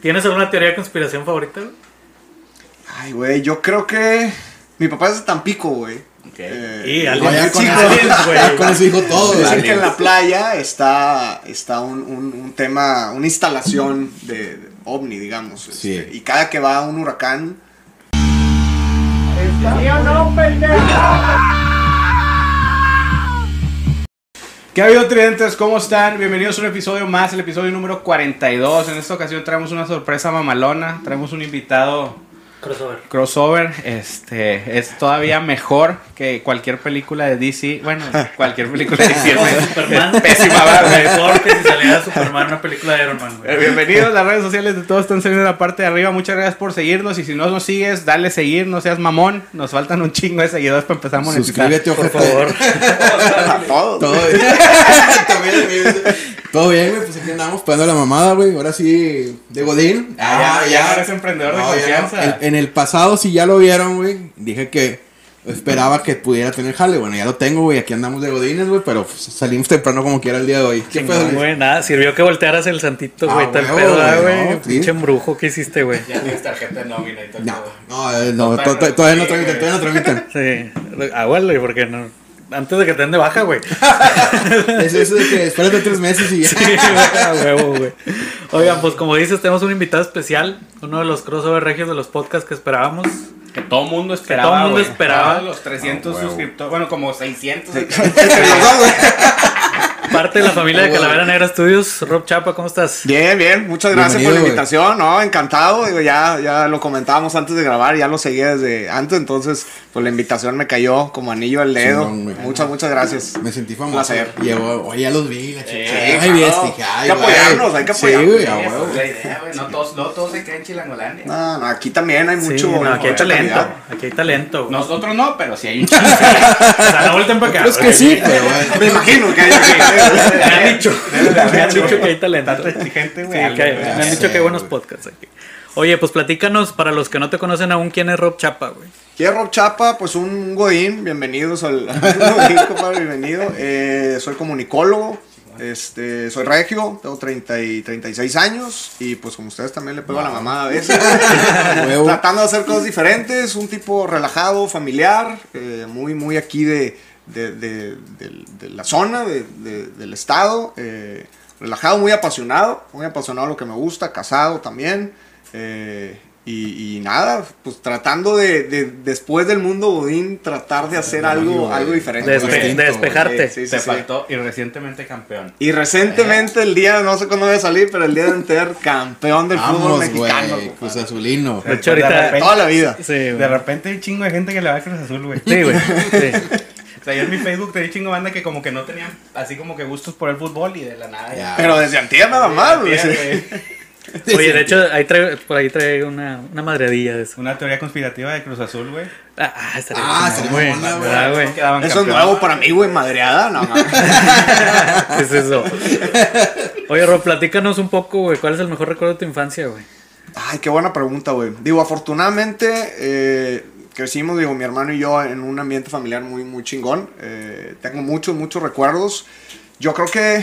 ¿Tienes alguna teoría de conspiración favorita? güey? Ay, güey, yo creo que. Mi papá es de Tampico, güey. Ok. Eh, Y alguien. Ya con eso dijo todo, Dicen que en la playa está, está un, un- un tema, una instalación de, de ovni, digamos. Sí. este, y cada que va un huracán, ¿Qué ha habido, tridentes? ¿Cómo están? Bienvenidos a un episodio más, el episodio número 42. En esta ocasión traemos una sorpresa mamalona. Traemos un invitado Crossover. crossover. Este es todavía mejor que cualquier película de DC. Bueno, cualquier película de DC. es Superman. Pésima, ¿verdad, güey? Mejor que si saliera Superman una película de Iron Man, Eh, güey. Bienvenidos, las redes sociales de todos están saliendo en la parte de arriba. Muchas gracias por seguirnos. Y si no nos sigues, dale seguir, no seas mamón. Nos faltan un chingo de seguidores para empezar a monetizar. Suscríbete, Por favor. a todos. También. Todo bien, güey. Pues aquí andamos pegando la mamada, güey. Ahora sí, de Godín. Ah, ya, ya eres emprendedor de No, ya no. confianza. En, en el pasado, si ya lo vieron, güey, dije que esperaba que pudiera tener jale. Bueno, ya lo tengo, güey. Aquí andamos de Godines, güey. Pero pues, salimos temprano como quiera el día de hoy. ¿Qué pedo, güey? nada, sirvió que voltearas el santito, Ah, güey, tal huevo, pedo, ah, güey, güey. no, sí. Pinche embrujo que hiciste, güey. Ya tienes tarjeta de nómina y todo. No, no, eh, no, to- to- todavía no tramitan, todavía no tramitan. Sí, ah, güey, porque no. Antes de que te den de baja, güey. Es eso de que espérate tres meses y ya. Sí, huevo, güey. Oigan, pues como dices, tenemos un invitado especial, uno de los crossover regios de los podcasts que esperábamos. Que todo mundo esperaba. todo mundo güey. esperaba. Los 300 Ah, suscriptores. Bueno, como 600. Parte de la familia de. Calavera Negra Studios, Rob Chapa, ¿cómo estás? Bien, bien, muchas gracias por la güey. invitación, ¿no? Encantado, digo, ya, ya lo comentábamos antes de grabar, ya lo seguía desde antes, entonces, pues la invitación me cayó como anillo al dedo. Güey. muchas, muchas gracias. Me sentí famoso. Placer. Llevo, oye, ya los vi, la chica. Sí, ay, claro. ves, dije, ay, Hay que güey. apoyarnos, hay que Sí, apoyarnos. güey, a Esa huevo. es la idea, güey. No todos, no todos se creen chilangolandia. No, no, aquí también hay mucho. sí, no, aquí hay talento. calidad. Aquí hay talento. güey. Nosotros no, pero sí hay un chingo. O sea, no para acá. Es que güey. sí, pero. Me imagino que hay. Me han dicho. Me han dicho que hay talento. Tanto exigente, Sí, güey. que hay- algo, me han dicho que hay buenos podcasts aquí. Oye, pues platícanos, para los que no te conocen aún, ¿quién es Rob Chapa, güey? ¿Quién es Rob Chapa? Pues un godín, bienvenidos al godín, compadre, bienvenido. Eh, soy comunicólogo, este, soy regio, tengo 30 y 36 años y pues como ustedes también le pego a la mamá a veces. Tratando de hacer cosas diferentes, un tipo relajado, familiar, eh, muy, muy aquí de, de, de- del- de la zona, de- de- del estado. eh, relajado, muy apasionado, muy apasionado a lo que me gusta, casado también. eh, y, y nada, pues tratando de, de- después del mundo Godín, tratar de hacer algo, algo diferente. Despe- distinto, de despejarte. Sí, sí, Te sí. faltó y recientemente campeón. Y recientemente, el día, no sé cuándo voy a salir, pero el día de Enter, campeón del fútbol Vamos, mexicano. güey. compadre. Cruz Azulino. De hecho, De ahorita. repente- Toda la vida. De repente hay un chingo de gente que le va a Cruz Azul, güey. Sí, güey. O sea, yo en mi Facebook tenía chingo banda que como que no tenían así como que gustos por el fútbol y de la nada Ya. Pero desde antier nada más, güey. Oye, de hecho, ahí trae, por ahí trae una, una madreadilla de eso. Una teoría conspirativa de Cruz Azul, güey. Ah, ah, estaría Ah, chingón, estaría mamona, güey. Eso es nuevo para mí, güey, madreada, no mames. ¿Qué es eso? Oye, Rob, platícanos un poco, güey. ¿Cuál es el mejor recuerdo de tu infancia, güey? Ay, qué buena pregunta, güey. Digo, afortunadamente eh, crecimos, digo, mi hermano y yo en un ambiente familiar muy, muy chingón. Eh, tengo muchos, muchos recuerdos. Yo creo que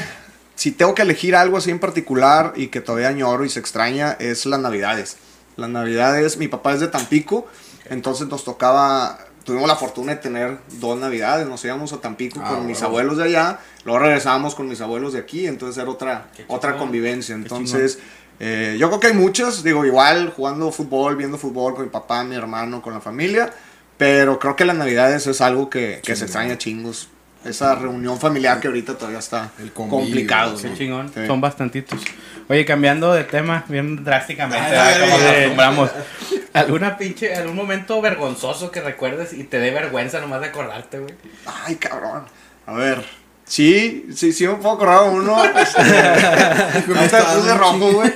si tengo que elegir algo así en particular y que todavía añoro y se extraña, es las navidades. Las navidades, mi papá es de Tampico, entonces nos tocaba, tuvimos la fortuna de tener dos navidades, nos íbamos a Tampico Ah, con mis huevo. abuelos de allá, luego regresábamos con mis abuelos de aquí, entonces era otra, otra convivencia. Entonces, eh, yo creo que hay muchas, digo, igual jugando fútbol, viendo fútbol con mi papá, mi hermano, con la familia, pero creo que las navidades es algo que, que se extraña chingos. Esa reunión familiar que ahorita todavía está El convivio, complicado. Qué ¿no? chingón. Sí. Son bastantitos. Oye, cambiando de tema, bien drásticamente, Ay, ¿verdad? ay, como ay, nos ay. acostumbramos. ¿Alguna pinche, algún momento vergonzoso que recuerdes y te dé vergüenza nomás de acordarte, güey? Ay, cabrón. A ver. Sí, sí, sí me puedo de uno. Este, me puse rojo, güey.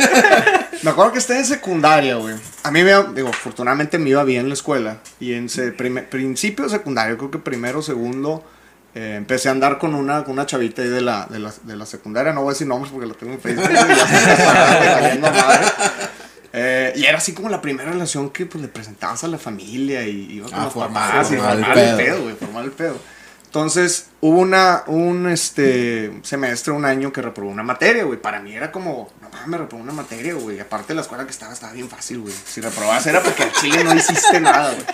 Me acuerdo que estaba en secundaria, güey. A mí me digo, afortunadamente me iba bien en la escuela. Y en se- prime- principio de secundaria, creo que primero, segundo, eh, empecé a andar con una, con una chavita ahí de la, de, la, de la secundaria. No voy a decir nombres porque la tengo en Facebook. ya se está, madre. Eh, y era así como la primera relación que pues, le presentabas a la familia y iba con Ah, los formal, papás y formal el formar el pedo. güey, formar el pedo. Entonces, hubo una, un este, semestre, un año que reprobé una materia, güey. Para mí era como, no me reprobó una materia, güey. Aparte de la escuela que estaba, estaba bien fácil, güey. Si reprobabas era porque al chile no hiciste nada, güey.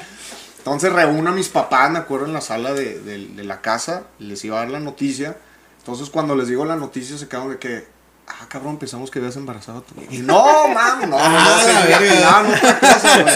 Entonces reúno a mis papás, me acuerdo, en la sala de, de- de la casa, les iba a dar la noticia. Entonces cuando les digo la noticia se quedaron de que, ah, cabrón, pensamos que habías embarazado tú. Y no, mam, no, no, Ah, se la me verga. imaginaban otra cosa, güey.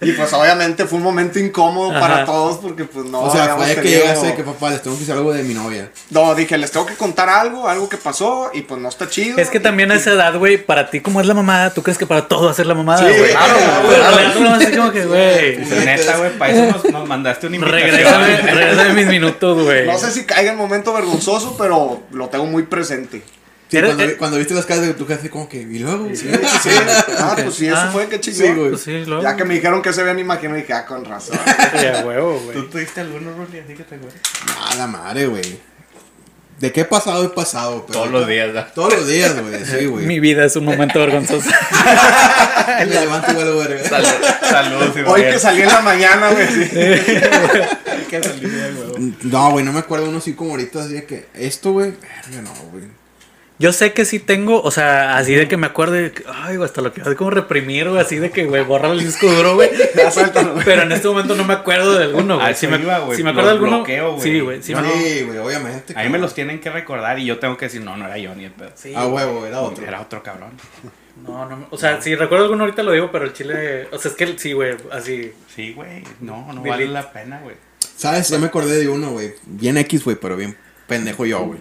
Y pues obviamente fue un momento incómodo para todos porque pues no o sea, fue que de que papá, les tengo que decir algo de mi novia. No, dije, les tengo que contar algo, algo que pasó y pues no está chido. Es que también a esa edad, güey, para ti como es la mamada, tú crees que para todo va a ser la mamada, Sí, güey. claro, Pero no, así como que, güey. Neta, güey, para eso nos, nos mandaste una invitación. Regrésame, regrésame mis minutos, güey. No sé si caiga en momento vergonzoso, pero lo tengo muy presente. Sí, cuando, eh- cuando viste las caras de tu jefe, como que, y luego, Sí, sí. Ah, pues sí, eso Ah, fue, qué chingón. sí, güey. Pues sí, luego. Ya que me dijeron que se vean imagen, dije, ah, con razón. Sí, a huevo, ¿Tú güey. tuviste alguno, Ruli, así que te acuerdas? Ah, la madre, güey. ¿De qué pasado he pasado? Pero Todos los días, ¿verdad? Todos los días, güey, sí, güey. Mi vida es un momento vergonzoso. Me levanto igual, güey. Salud, salud, Hoy güey. que salí en la mañana, güey. sí. Hay que salir de huevo. No, güey, no me acuerdo uno así como ahorita, así de que, esto, güey, verga, no, güey. Yo sé que sí tengo, o sea, así de que me acuerdo de que, ay, güey, hasta lo que hace como reprimir, güey, así de que, güey, borra el disco duro, güey. Pero en este momento no me acuerdo de alguno, güey. Si me, iba, si me acuerdo de alguno, bloqueo, güey. sí, güey. Sí, no- güey, obviamente. A mí me los tienen que recordar y yo tengo que decir, no, no era yo ni el pedo. sí, Ah, huevo, era otro. Era otro cabrón. No, no, o sea, si recuerdo alguno ahorita lo digo, pero el chile, o sea, es que sí, güey, así. Sí, güey. No, no Delete. vale la pena, güey. ¿Sabes? Ya me acordé de uno, güey. Bien X, güey, pero bien pendejo yo, güey.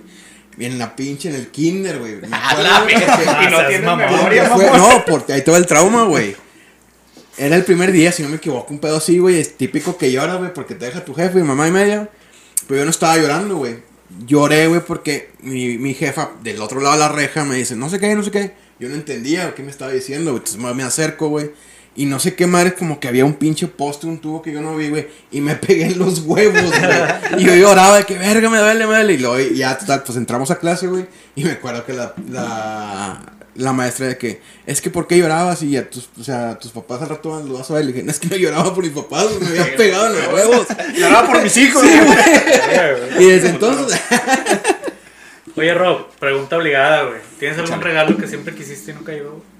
En la pinche, en el kinder, güey. Me acuerdo, la güey, verga. que- Ah, Y no tienes memoria, que fue- mamón. No, porque ahí todo el trauma, güey. Era el primer día, si no me equivoco, un pedo así, güey. Es típico que llora, güey, porque te deja tu jefe y mamá y media. Pero yo no estaba llorando, güey. Lloré, güey, porque mi, mi jefa del otro lado de la reja me dice, no sé qué, no sé qué. Yo no entendía qué me estaba diciendo, güey. Entonces me- me acerco, güey. Y no sé qué madre, como que había un pinche poste, un tubo que yo no vi, güey. Y me pegué en los huevos, güey. Y yo lloraba de que, verga, me duele, me duele. Y luego y ya, total, pues entramos a clase, güey. Y me acuerdo que la, la, la maestra de que, es que, ¿por qué llorabas? Y a tus, o sea, tus papás al rato lo vas a ver. Le dije, no, es que no lloraba por mis papás, güey, me había pegado en los huevos. Lloraba por mis hijos, Sí, güey. güey. Y desde entonces, Oye, Rob, pregunta obligada, güey. ¿Tienes algún regalo que siempre quisiste y nunca llegó? güey?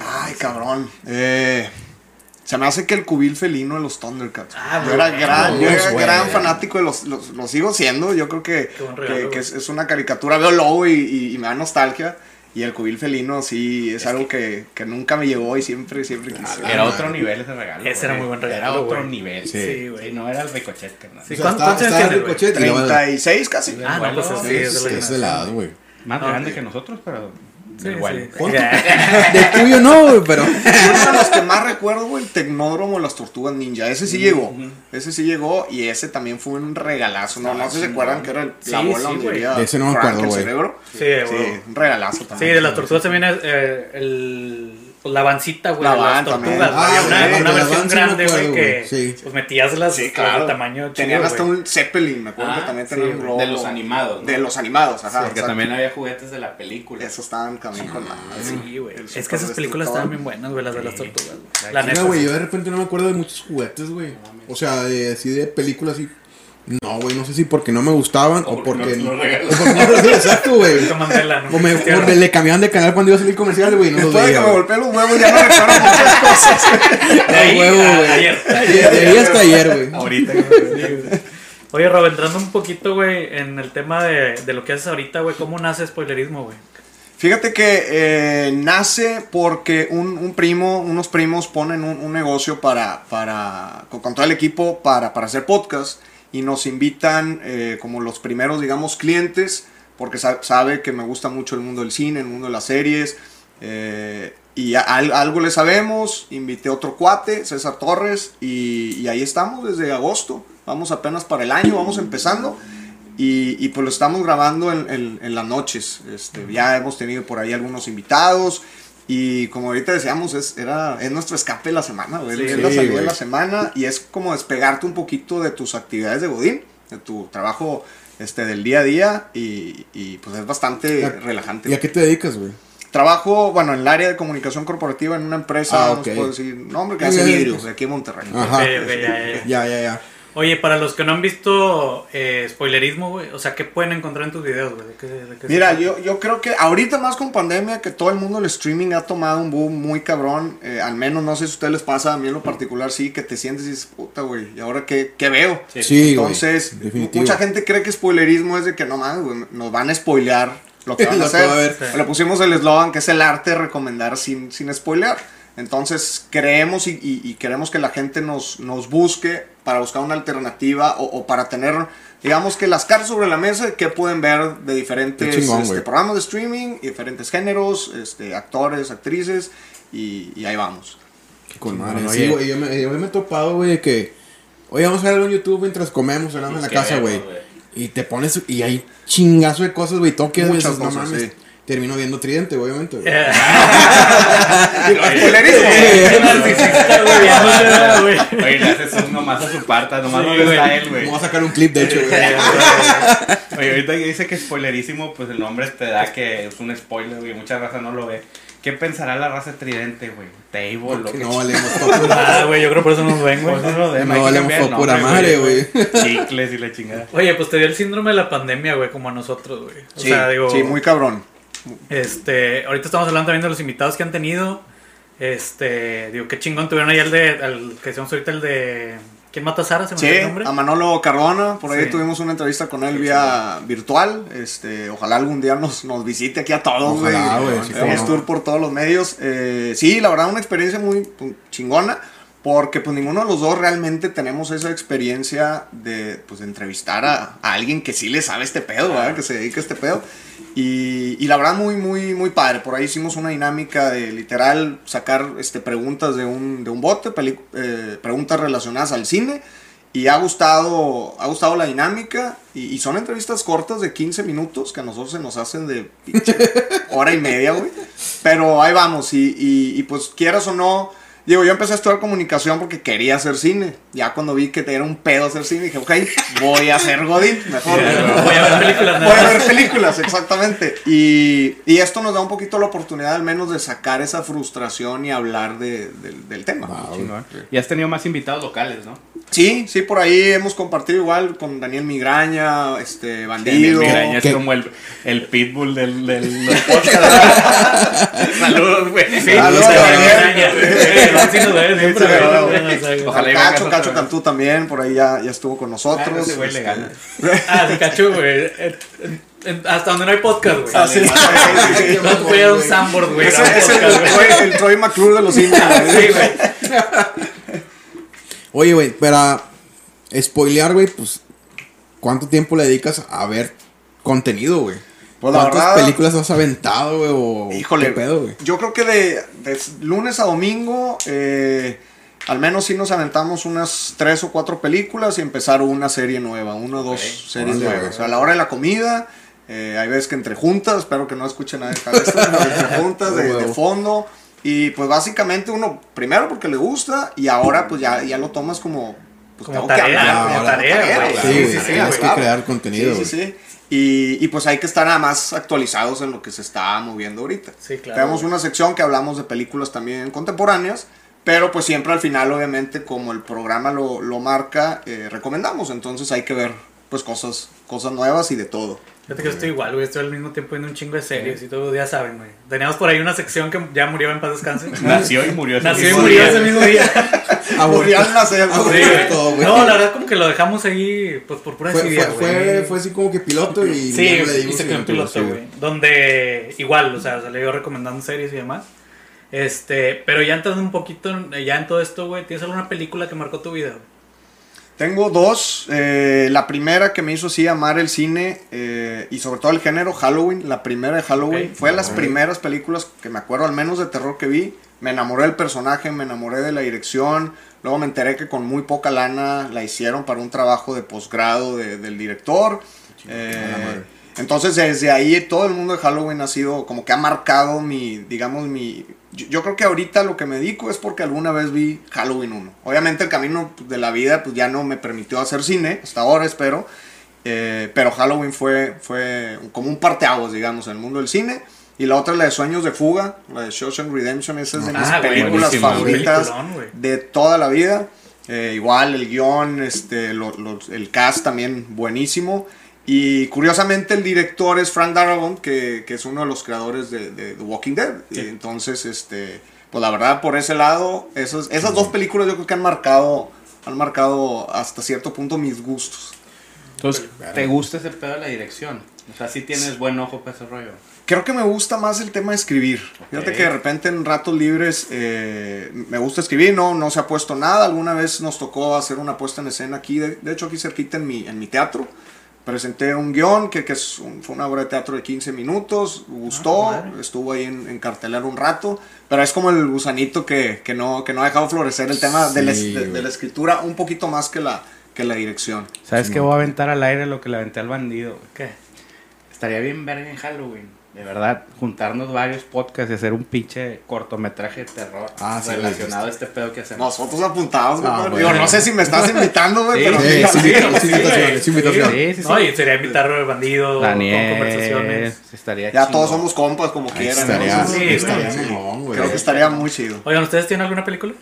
Ay, cabrón. Eh, se me hace que el cubil felino de los Thundercats. Ah, yo era gran, yo era gran fanático de los, los, lo sigo siendo. Yo creo que, regalo, que, que es, es una caricatura. Veo lobo y, y- y me da nostalgia. Y el cubil felino sí es algo que, que nunca me llegó y siempre, siempre quise. Ah, Era madre. otro nivel ese regalo. Ese era muy buen regalo, Era otro nivel. Sí. Güey. Sí, no era el ricochet, carnal. Sí, ¿cuántos años tienes, el luego- 36 casi. Ah, no, pues Bueno, sí, es de la sí, es de la edad, güey. Más Ah, grande que nosotros, pero. Sí, sí. De tuyo no, güey, pero. Uno de los que más recuerdo, güey, el Tecnódromo de las Tortugas Ninja. Ese sí llegó. Ese sí llegó y ese también fue un regalazo. No, no sé si se acuerdan que era el- la Sí, bola sí, donde De ese no me acuerdo, güey. Sí, Sí, un regalazo Sí, también. de las tortugas también es eh, el, pues, la vancita, güey. La de las también. tortugas. güey. Ah, una, sí, una de la versión grande, güey, que sí. pues metías las Sí, claro. de tamaño Tenían chido, hasta güey. un Zeppelin, me acuerdo Ah, que también sí, tenían un globo. De los animados, ¿no? De los animados, ajá. Porque exacto. también había juguetes de la película. Esos estaban también con madre. Sí, güey. Es que esas películas estaban bien buenas, güey, las de las tortugas, güey. La neta. Güey, yo de repente no me acuerdo de muchos juguetes, güey. O sea, de, así de películas así. No, güey, no sé si porque no me gustaban o, O porque. no regalan. o porque no los exacto, güey. ¿no? O me, o me le cambiaban de canal cuando iba a salir comercial, güey, no los Después de veía. que me golpeé los huevos ya no recuerdo muchas cosas. De ahí huevo, güey. ayer. De, de ahí hasta ayer, güey. Ahorita. Oye, Rob, entrando un poquito, güey, en el tema de, de lo que haces ahorita, güey, ¿cómo nace spoilerismo, güey? Fíjate que eh, nace porque un, un primo, unos primos ponen un, un negocio para, para, con, con todo el equipo para, para hacer podcast y nos invitan eh, como los primeros, digamos, clientes, porque sa- sabe que me gusta mucho el mundo del cine, el mundo de las series, eh, y algo le sabemos, invité otro cuate, César Torres, y, y ahí estamos desde agosto, vamos apenas para el año, vamos empezando. Y, y pues lo estamos grabando en, en- en las noches. Este, ya hemos tenido por ahí algunos invitados. Y como ahorita decíamos, es, era, es nuestro escape de la semana, güey. Sí, es sí, la salida de la semana. Y es como despegarte un poquito de tus actividades de Godín, de tu trabajo este, del día a día. Y, y, pues es bastante Ya- relajante. ¿Y a qué te dedicas, güey? Trabajo, bueno, en el área de comunicación corporativa en una empresa, Ah, no ok. se puede decir nombre, que Muy hace vidrios de aquí en Monterrey. Ajá. Ok, ok, ya, ya, ya. Ya, ya, ya. Oye, para los que no han visto eh, spoilerismo, güey, o sea, ¿qué pueden encontrar en tus videos, güey? ¿De qué- de qué Mira, yo, yo creo que ahorita más con pandemia, que todo el mundo el streaming ha tomado un boom muy cabrón. eh, al menos no sé si a ustedes les pasa, a mí en lo particular sí, que te sientes y dices, puta, güey, ¿y ahora qué, qué veo? Sí. Entonces, mucha gente cree que spoilerismo es de que no mames, güey, nos van a spoilear lo que van a hacer. va a haber. Le pusimos el eslogan que es el arte de recomendar sin, sin spoilear. Entonces, creemos y, y- y queremos que la gente nos, nos busque para buscar una alternativa o, o para tener, digamos que las cartas sobre la mesa qué pueden ver de diferentes Qué chingón, este, programas de streaming, y diferentes géneros, este, actores, actrices, y, y ahí vamos. Con No, madre. no, sí, güey. Yo me, yo me he topado, güey, de que. Oye, vamos a ver algo en YouTube mientras comemos, hablando en la ¿Qué casa, güey. Y te pones. Y hay chingazo de cosas, güey. Todo que Muchas no cosas, mames. sí. Termino viendo Tridente, obviamente, güey. No güey. Oye, le haces un nomás a su parta, nomás Sí, güey. está él, güey. Vamos a sacar un clip, de hecho, güey. Oye, ahorita que dice que spoilerísimo, pues el nombre te da que es un spoiler, güey. Mucha raza no lo ve. ¿Qué pensará la raza tridente, güey? Table, lo que no valemos por Ah, güey, yo creo por eso nos ven, güey. No que valemos pura madre, güey. Chicles y la chingada. Oye, pues te dio el síndrome de la pandemia, güey, como a nosotros, güey. O Sí, sea, digo, sí, muy cabrón. Este, ahorita estamos hablando también de los invitados que han tenido. Este, digo, qué chingón tuvieron ahí el de, el que decíamos ahorita, el de, ¿quién mata a Sara? ¿Se me Sí, el nombre? a Manolo Cardona, por ahí Sí. tuvimos una entrevista con él vía virtual. Este, ojalá algún día nos, nos visite aquí a todos, güey. Tour por todos los medios. Eh, sí, la verdad, una experiencia muy chingona. Porque pues ninguno de los dos realmente tenemos esa experiencia de, pues, de entrevistar a, a alguien que sí le sabe este pedo, ¿verdad? Que se dedica a este pedo. Y, y la verdad muy, muy, muy padre. Por ahí hicimos una dinámica de literal sacar este, preguntas de un, de un bote, peli- eh, preguntas relacionadas al cine. Y ha gustado, ha gustado la dinámica. Y, y son entrevistas cortas de 15 minutos que a nosotros se nos hacen de hora y media, güey. Pero ahí vamos. Y, y, pues quieras o no. Digo, yo empecé a estudiar comunicación porque quería hacer cine. Ya cuando vi que era un pedo hacer cine, dije, ok, voy a hacer Godín. Mejor. Voy a ver películas, Voy a ver películas, exactamente. Y, y esto nos da un poquito la oportunidad al menos de sacar esa frustración y hablar de- del- del tema. Wow. Y has tenido más invitados locales, ¿no? Sí, sí, por ahí hemos compartido igual con Daniel Migraña, este, Daniel Bandido. Migraña es como el, el pitbull del, del, del podcast. Saludos, güey. Sí, Saludos, Daniel. sí, no, sí nos ven siempre, Sí, güey, güey. no, o sea, Ojalá y Cacho, Cacho. Cantú también, por ahí ya, ya estuvo con Ah, nosotros. ese güey le este, gana. Ah, sí, cacho, güey. Hasta donde no hay podcast, güey. Ah, sí, sí, sí, sí. No a un Sandboard, güey. Ese es el. Troy- McClure de los indios. güey. Sí, güey. Oye, güey, para spoilear, güey, pues. ¿Cuánto tiempo le dedicas a ver contenido, güey? Pues la ¿Cuántas verdad- películas has aventado, güey? O Híjole, ¿Qué pedo, güey? yo creo que de, de lunes a domingo, eh, al menos sí nos aventamos unas tres o cuatro películas y empezar una serie nueva, una o dos series Órale, nuevas. güey. O sea, a la hora de la comida, eh, hay veces que entre juntas, espero que no escuchen nadie acá de esto, entre juntas de, de fondo. Y pues básicamente uno, primero porque le gusta y ahora pues ya, ya lo tomas como... Pues, Como tengo que tarea, hablar, como tarea, güey. güey. Sí, sí, sí, tienes que crear contenido, Sí, sí, sí. Y, y pues hay que estar nada más actualizados en lo que se está moviendo ahorita. Sí, claro, Tenemos una sección que hablamos de películas también contemporáneas, pero pues siempre al final, obviamente, como el programa lo, lo marca, eh, recomendamos. Entonces hay que ver pues cosas, cosas nuevas y de todo. Fíjate que yo estoy igual, güey. Estoy al mismo tiempo viendo un chingo de series y todo, ya saben, güey. Teníamos por ahí una sección que ya murió en paz descanse. Nació y murió ese Nació y murió día. ese mismo día. Aborto. Murió al nacer, todo, güey. No, la verdad como que lo dejamos ahí, pues por pura Fue, desidia, fue, fue, fue así como que piloto y Sí, ya no le dimos hice que un seguimiento, piloto, sí, güey. Donde igual, o sea, se le iba recomendando series y demás. Este, pero ya entrando un poquito en- ya en todo esto, güey, ¿tienes alguna película que marcó tu vida? güey? Tengo dos. eh, la primera que me hizo así amar el cine eh, y sobre todo el género Halloween. La primera de Halloween. Fue de las primeras películas que me acuerdo al menos de terror que vi. Me enamoré del personaje, me enamoré de la dirección. Luego me enteré que con muy poca lana la hicieron para un trabajo de posgrado de- del director. Eh, entonces desde ahí todo el mundo de Halloween ha sido como que ha marcado mi, digamos, mi... Yo, yo creo que ahorita lo que me dedico es porque alguna vez vi Halloween 1. Obviamente el camino de la vida pues ya no me permitió hacer cine, hasta ahora espero. Eh, pero Halloween fue, fue como un parteaguas, digamos, en el mundo del cine. Y la otra es la de Sueños de Fuga, la de Shawshank Redemption. Esa es de mis Ah, güey, películas favoritas de toda la vida. Eh, igual el guion, este, lo- el cast también buenísimo. Y curiosamente el director es Frank Darabont, que, que es uno de los creadores de, de The Walking Dead. Y entonces, este, pues la verdad, por ese lado, esos, esas dos películas yo creo que han marcado, han marcado hasta cierto punto mis gustos. Entonces, ¿te gusta ese pedo de la dirección? O sea, sí tienes buen ojo para ese rollo. Creo que me gusta más el tema de escribir. Fíjate Ok. que de repente en ratos libres eh, me gusta escribir, no, no se ha puesto nada. Alguna vez nos tocó hacer una puesta en escena aquí, de, de hecho aquí cerquita en mi, en mi teatro. Presenté un guion que, que es un- fue una obra de teatro de 15 minutos, gustó, Ah, estuvo ahí en, en cartelera un rato, pero es como el gusanito que, que, no, que no ha dejado florecer el tema de, la, Sí, de- de güey. la escritura un poquito más que la, que la dirección. ¿Sabes qué? Voy a aventar al aire lo que le aventé al bandido. ¿Qué? Estaría bien verga en Halloween. De verdad, juntarnos varios podcasts y hacer un pinche cortometraje de terror Ah, sí, relacionado a este pedo que hacemos. Nosotros apuntados, Ah. Digo, no sé si me estás invitando, güey, Sí, pero Sí, sí, es sí, invitación, es sí, invitación, güey. Sí, sí, sí. No, y sería invitar al bandido Daniel, con conversaciones. estaría Ya todos somos compas como quieran. Estaría, Sí, estaría güey. Creo que estaría muy chido. Oigan, ¿ustedes tienen alguna película?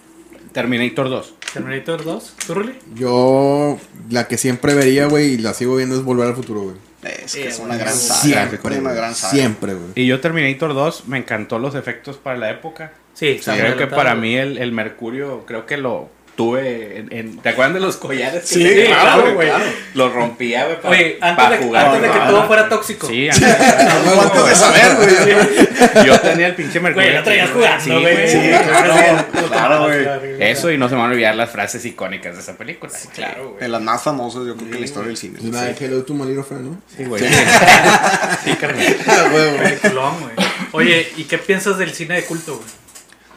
Terminator 2. Terminator 2, ¿tú, Ruli? Yo, la que siempre vería, güey, y la sigo viendo es Volver al Futuro, güey. Es Sí, que es güey. una gran saga. Siempre, una güey. gran saga. Siempre, güey. Y yo Terminator 2 me encantó los efectos para la época. Sí, muy creo que para mí el, el Mercurio, creo que lo tuve en, en- ¿Te acuerdan de los collares? que Sí, tenía? claro, güey. Los rompía, güey, para, Oye, antes, para de, jugar. antes de que todo fuera tóxico. Sí, antes de- ¿Cuánto de saber, güey? yo tenía el pinche Mercurio. Güey, lo traías jugando, Sí, güey. Sí, claro, claro, güey. Eso y no se me van a olvidar las frases icónicas de esa película. claro, güey. De las más famosas, yo creo que en la historia del cine. Una de Hello to My Little Friend, ¿no? Sí, güey. Sí, carnal. Oye, ¿y qué piensas del cine de culto, güey?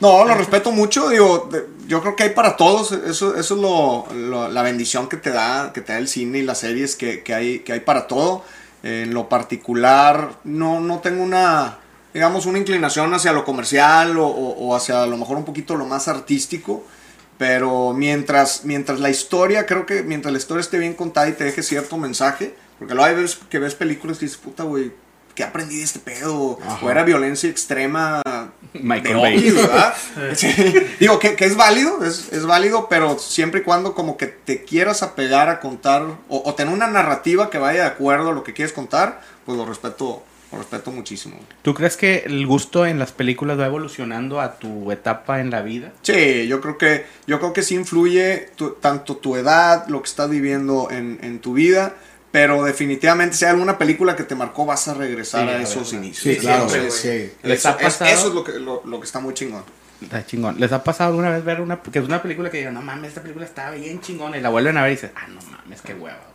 No, lo respeto mucho, digo, yo creo que hay para todos, eso, eso es lo, lo- la bendición que te da, que te da el cine y las series, que, que hay, que hay para todo. En lo particular, no, no tengo una, digamos, una inclinación hacia lo comercial o, hacia a lo mejor un poquito lo más artístico, pero mientras, mientras la historia, creo que mientras la historia esté bien contada y te deje cierto mensaje, porque luego hay veces que ves películas y dices, puta, güey, ¿qué aprendí de este pedo? Ajá. O era violencia extrema de Michael obvio, Bay. ¿verdad? Sí. Digo que, que es válido, es, es válido, pero siempre y cuando como que te quieras apegar a contar o, o tener una narrativa que vaya de acuerdo a lo que quieres contar, pues lo respeto, lo respeto muchísimo. ¿Tú crees que el gusto en las películas va evolucionando a tu etapa en la vida? Sí, yo creo que, yo creo que sí influye tu- tanto tu edad, lo que estás viviendo en, en tu vida, pero definitivamente si hay alguna película que te marcó vas a regresar Sí, a esos verdad. inicios. Sí, claro. Sí. ¿Les Eso, ha es, pasado? eso es lo que, lo, lo que está muy chingón. Está chingón. ¿Les ha pasado alguna vez ver una, que es una película que digan, no mames, esta película estaba bien chingona y la vuelven a ver y dices, ah, no mames, qué hueva, güey"?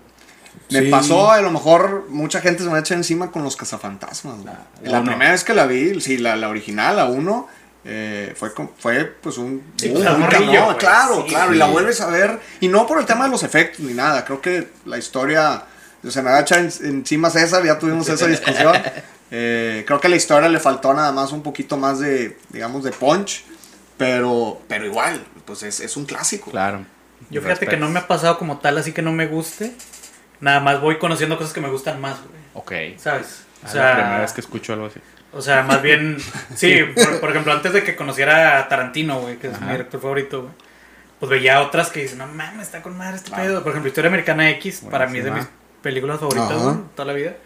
Me Sí. pasó, a lo mejor mucha gente se me echa encima con los cazafantasmas. güey. La- la la uno. primera vez que la vi, sí, la, la original, la 1, fue, con- fue pues un... Sí, boom, claro, un güey, claro, sí, claro, y sí. la vuelves a ver, y no por el tema de los efectos ni nada, creo que la historia, se me va a echar en- encima César, ya tuvimos esa discusión. Eh, creo que a la historia le faltó nada más un poquito más de, digamos, de punch, pero, pero igual, pues es, es un clásico. Claro. Yo fíjate que no me ha pasado como tal, así que no me guste. Nada más voy conociendo cosas que me gustan más, güey. Ok. ¿Sabes? O Es la primera vez que escucho algo así. O sea, más bien, sí, por, por ejemplo, antes de que conociera a Tarantino, güey, que es Ajá. mi director favorito, güey, pues veía otras que dicen, no mames, está con madre este Claro. pedo. Por ejemplo, Historia Americana X, para mí es de mis. Películas favoritas, güey, toda la vida.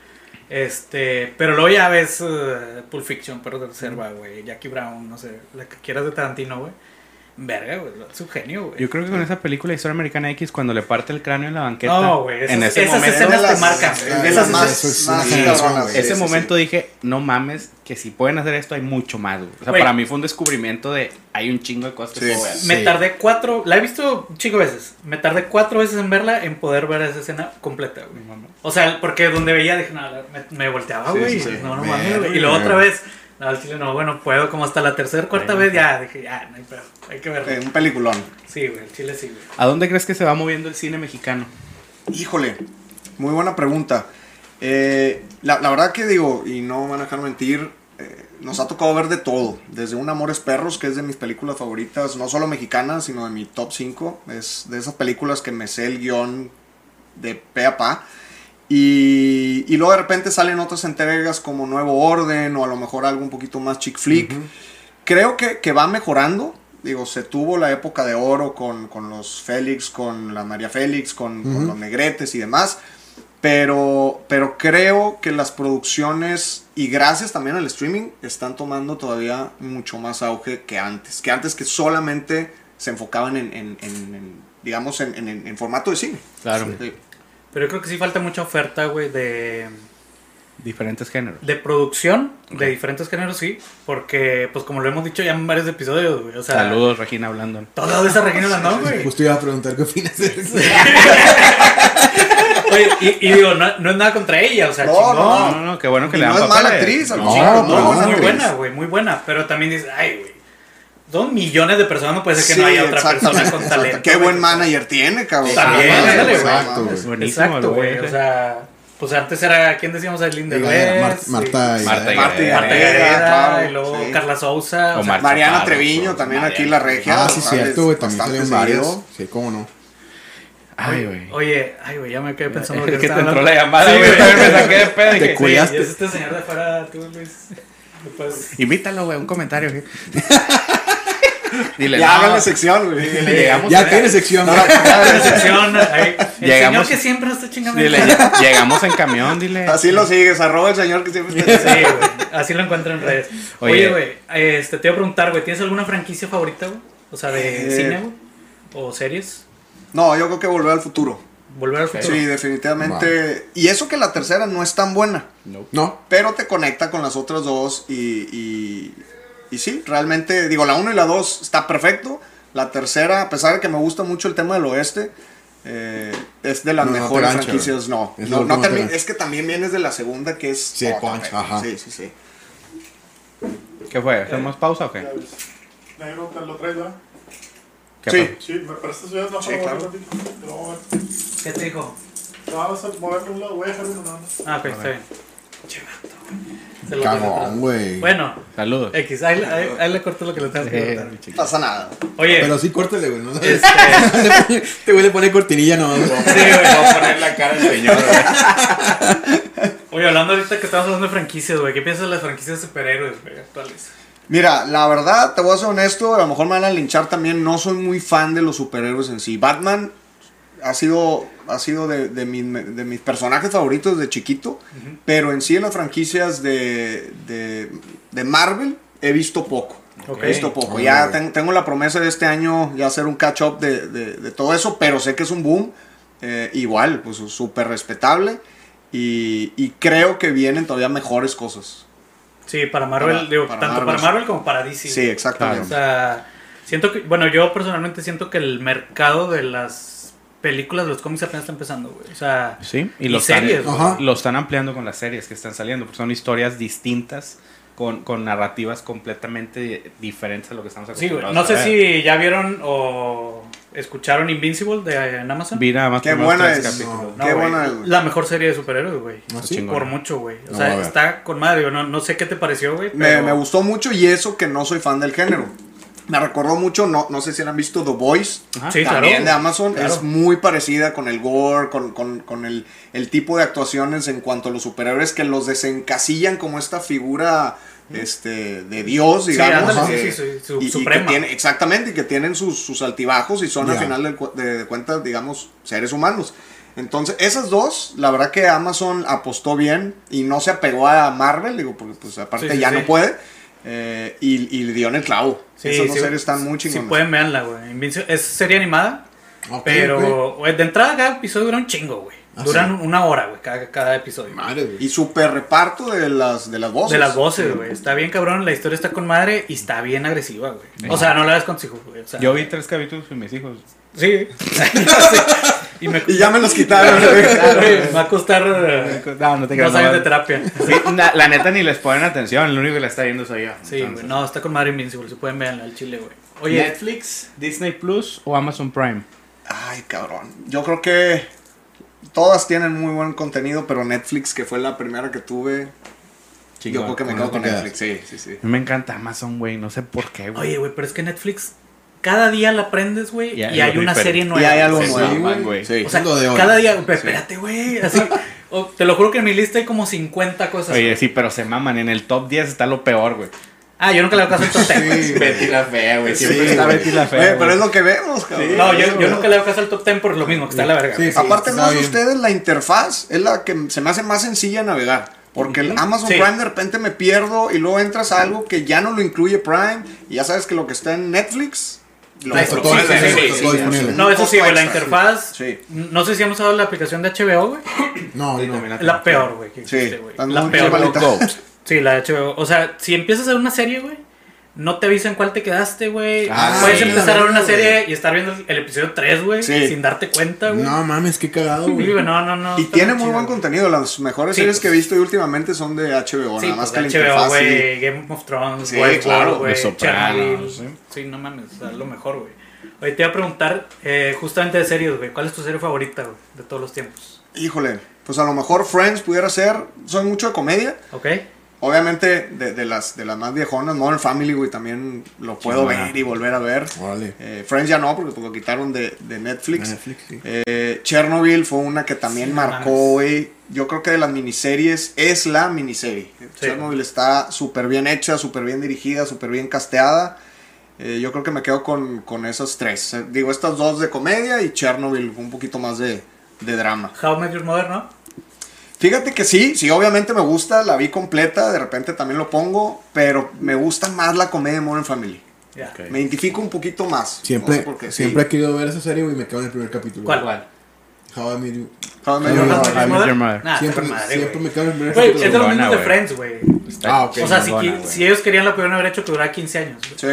Este, pero luego ya ves eh, Pulp Fiction, Perros de Reserva, güey, Jackie Brown, no sé, la que quieras de Tarantino, güey. Verga, güey, es un genio, güey. Yo creo que con esa película Historia Americana X, cuando le parte el cráneo en la banqueta, No, güey, esas- en ese esas momento, escenas te marcan, las Esas más- eso es más cabronas, ese Sí, momento sí. dije, no mames, que si pueden hacer esto hay mucho más, güey. O sea, para mí fue un descubrimiento de, hay un chingo de cosas que Sí. puedo ver. Me tardé cuatro, la he visto un chico veces. Me tardé cuatro veces en verla, en poder ver esa escena completa, güey. O sea, porque donde veía dije, no, me, me volteaba, Sí, güey. No, no mames, güey. Y luego otra vez, no, al chile no, bueno, puedo, como hasta la tercera, cuarta vez, ya, dije, ya, no hay pedo, hay que verlo. Eh, un peliculón. Sí, güey, el chile sí, güey. ¿A dónde crees que se va moviendo el cine mexicano? Híjole, muy buena pregunta. Eh, la, la verdad que digo, y no me van a dejar mentir, eh, nos ha tocado ver de todo. Desde Un Amores Perros, que es de mis películas favoritas, no solo mexicanas, sino de mi top 5. Es de esas películas que me sé el guion de pe a pa. Y, y luego de repente salen otras entregas como Nuevo Orden o a lo mejor algo un poquito más chick flick. Creo que, que va mejorando. digo, se tuvo la época de oro con, con los Félix, con la María Félix, con, los Negretes y demás. Pero, pero creo que las producciones, y gracias también al streaming, están tomando todavía mucho más auge que antes. Que antes que solamente se enfocaban en, en- en- en, digamos, en, en- en formato de cine. Claro. Sí. Pero yo creo que sí falta mucha oferta, güey, de, Diferentes géneros. de producción de diferentes géneros, sí. Porque, pues como lo hemos dicho ya en varios episodios, güey. O sea, Saludos, Regina Blandon. Todo de esa Regina Blandón, güey. Justo iba a preguntar qué opinas de eso. Oye, y, y digo, no, no es nada contra ella, o sea, No, chingón. No, no, no, qué bueno que Y le dan no es mala actriz, al No, no, muy No, buena muy buena, güey, muy buena. Pero también dices, ay, güey. Son millones de personas, no puede ser que Sí, no haya otra persona con talento. Qué buen manager tiene, cabrón. También, ándale, güey. exacto, güey. Buenísimo, Exacto, güey. O sea, pues antes era, ¿quién decíamos? Diga, Derbez. Mar- sí. Marta y- Marta y Marta. Marta claro, y luego sí. Carla Sousa. o sea, Mariana Treviño, pues, también Mariana. aquí la regia. Ah, sí, cierto, güey. También salieron varios. Sí, cómo no. Ay, güey. Oye, ay, güey, ya me quedé pensando. Es porque que te entró la llamada, Sí, güey. también me saqué de pedo. Te cuidaste. Sí, es este señor de afuera, tú, Luis. Después- Invítalo, güey, un comentario. Dile, Ya no, háganle sección, güey. dile, llegamos Ya tiene sección. No. La sección, ahí. El Llegamos- señor que siempre está chingando. Dile, lle- llegamos en camión, dile. Así lo sigues, arroba el señor que siempre Sí, está... güey. Así lo encuentro en redes. Oye. Güey, este, te iba a preguntar, güey, ¿tienes alguna franquicia favorita, güey? O sea, de Eh. cine, güey. O series. No, yo creo que volver al futuro. Volver al futuro. Sí, definitivamente. Y eso que la tercera no es tan buena, No. pero te conecta con las otras dos y, y, y sí, realmente, digo, la 1 y la 2 está perfecto. La tercera, a pesar de que me gusta mucho el tema del oeste, eh, es de las No, no mejores gancha, franquicias. No, Es no, no te- es que también vienes de la segunda que es... Sí, otra, punch, ajá. Sí, sí, sí. ¿Qué fue? ¿Hacemos pausa o qué? Negro, ¿te lo verdad? ¿Qué Sí. Sí, me prestas ya no Sí, claro. mover mover. ¿Qué te dijo? No, vas a moverle un lado, voy a dejar uno nada más. Ah, ok, está bien. Che. Se lo Cagón, güey. Bueno, Saludos. X, ahí, ahí, ahí le corto lo que le tengas que cortar. No pasa nada. Oye, Pero sí, córtale, güey. ¿no? este, Este güey le pone cortinilla nomás. güey. sí, güey. Voy a poner la cara del señor, güey. Oye, hablando ahorita que estamos hablando de franquicias, güey, ¿qué piensas de las franquicias de superhéroes, güey, actuales? Mira, la verdad, te voy a ser honesto, a lo mejor me van a linchar también, no soy muy fan de los superhéroes en sí. Batman ha sido, ha sido de, de, mis, de mis personajes favoritos de chiquito, pero en sí en las franquicias de, de, de Marvel he visto poco. He visto poco. Ya ten- tengo la promesa de este año ya hacer un catch-up de, de- de todo eso, pero sé que es un boom. eh, igual, pues súper respetable. Y, y creo que vienen todavía mejores cosas. Sí, para Marvel, Para- digo, para tanto Marvel. para Marvel como para DC. Sí, exactamente. O sea, siento que, bueno, yo personalmente siento que el mercado de las películas de los cómics apenas está empezando, güey. O sea, Sí, y Y lo, series, están, güey. lo están ampliando con las series que están saliendo, porque son historias distintas, con, con narrativas completamente diferentes a lo que estamos sí, güey. acostumbrados No a sé ver. si ya vieron o escucharon Invincible de en Amazon. Vi nada más Qué buena es. No, Qué güey, buena es, güey. La mejor serie de superhéroes, güey. ¿Ah, sí? Por mucho, güey. O No, sea, está con madre. No, no sé qué te pareció, güey. Me, me gustó mucho y eso que no soy fan del género. Me recordó mucho, no, no sé si han visto The Voice. Sí, también claro. de Amazon. Claro. Es muy parecida con el gore, con, con- con el, el tipo de actuaciones en cuanto a los superhéroes que los desencasillan como esta figura este, de Dios, Sí, digamos. ándale, eh, sí, sí, su- y- y que suprema. tiene- exactamente, y que tienen sus, sus altibajos y son al final de, de- de cuentas, digamos, seres humanos. Entonces, esas dos, la verdad que Amazon apostó bien y no se apegó a Marvel, digo, porque pues aparte Sí, sí, ya sí. no puede, eh, y, y le dio en el clavo. Sí, Esas dos sí, series están muy Si chingonas. pueden, veanla, güey. Es serie animada. Pero, ok. güey, de entrada cada episodio dura un chingo, güey. Ah, Duran sí. una hora, güey, cada, cada episodio. Madre, güey. Y super reparto de las, de las voces. De las voces, güey. Está bien cabrón, la historia está con madre y está bien agresiva, güey. O sea, no la ves con tus hijos, güey. O sea, Yo vi tres capítulos con mis hijos. Sí. Sí. Y me, Y ya me los quitaron. Güey, me va a costar eh, No, no te dos creas. años de terapia. Sí, la, la neta ni les ponen atención, el único que la está viendo soy yo. Sí, güey. No, está con madre Invincible. Si pueden verla al chile, güey. Oye, Netflix, Disney Plus o Amazon Prime. Ay, cabrón. Yo creo que todas tienen muy buen contenido, pero Netflix, que fue la primera que tuve, yo creo que me quedo con Netflix. Sí, sí, sí. A mí me encanta Amazon, güey, no sé por qué, güey. oye, güey, pero es que Netflix cada día la prendes, güey, Y y, hay una diferente. serie Y nueva. hay algo nuevo, güey, güey. Sí. O sea, cada día, pero espérate, güey, así, te lo juro que en mi lista hay como 50 cosas. Oye, sí, pero se maman. En el top 10 está lo peor, güey. Ah, yo nunca le hago caso al top 10. Sí, Betty la fea, güey. Siempre Sí, está güey. Betty la Güey, fea. pero güey. es lo que vemos, cabrón. No, yo, yo nunca le hago caso al top 10 por lo mismo, que está en la verga. Sí, güey. sí. Aparte, sé bien. ustedes, la interfaz es la que se me hace más sencilla navegar. Porque el Amazon Sí. Prime de repente me pierdo y luego entras a algo que ya no lo incluye Prime y ya sabes que lo que está en Netflix No, eso sí, güey, la interfaz. Sí. No sé si hemos usado la aplicación de HBO, güey. No, Sí, no. la peor, güey. que Sí, existe, güey. está La peor. Sí, la de HBO. O sea, si empiezas a ver una serie, güey, no te avisan cuál te quedaste, güey. Ah, Puedes sí, empezar a ver una güey. serie y estar viendo el episodio 3, güey, Sí. sin darte cuenta, güey. No mames, qué cagado, Sí, güey. güey, no, no, no. Y tiene muy chido, buen güey. contenido. Las mejores Sí, series pues. que he visto últimamente son de HBO. Sí, nada más pues que HBO, sí. güey, Game of Thrones, Sí, Westworld, claro, güey, sí. Sí, no mames, sea, lo mejor, güey. Oye, te iba a preguntar, eh, justamente de series, güey, ¿cuál es tu serie favorita, güey, de todos los tiempos? Híjole, pues a lo mejor Friends pudiera ser. Soy mucho de comedia. ¿Ok? Obviamente, de, de las, de las más viejonas, Modern Family, güey, también lo puedo buena. ver y volver a ver. Órale. Eh, Friends ya no, porque pues, lo quitaron de, de Netflix. Netflix, sí. Eh, Chernobyl fue una que también Sí, marcó, güey. Yo creo que de las miniseries es la miniserie. Sí. Chernobyl está súper bien hecha, súper bien dirigida, súper bien casteada. Eh, yo creo que me quedo con, con esas tres. Eh, digo, estas dos de comedia y Chernobyl un poquito más de, de drama. How Met Your Mother, ¿no? Fíjate que sí, sí, obviamente me gusta, la vi completa, de repente también lo pongo, pero me gusta más la comedia de Modern Family. Ya. Ok. Me identifico un poquito más. Siempre, No sé por qué, sí. siempre he querido ver esa serie, y me quedo en el primer capítulo. ¿Cuál? ¿Cuál? How I Met You. How I Met Your Mother. How I Met Your Mother. Nah, siempre, madre, siempre me quedo en el primer Güey, capítulo. es de los mismos de. Friends, güey. Ah, ok. O sea, si, güey. si ellos querían, lo pudieron haber hecho que durara 15 años. Sí.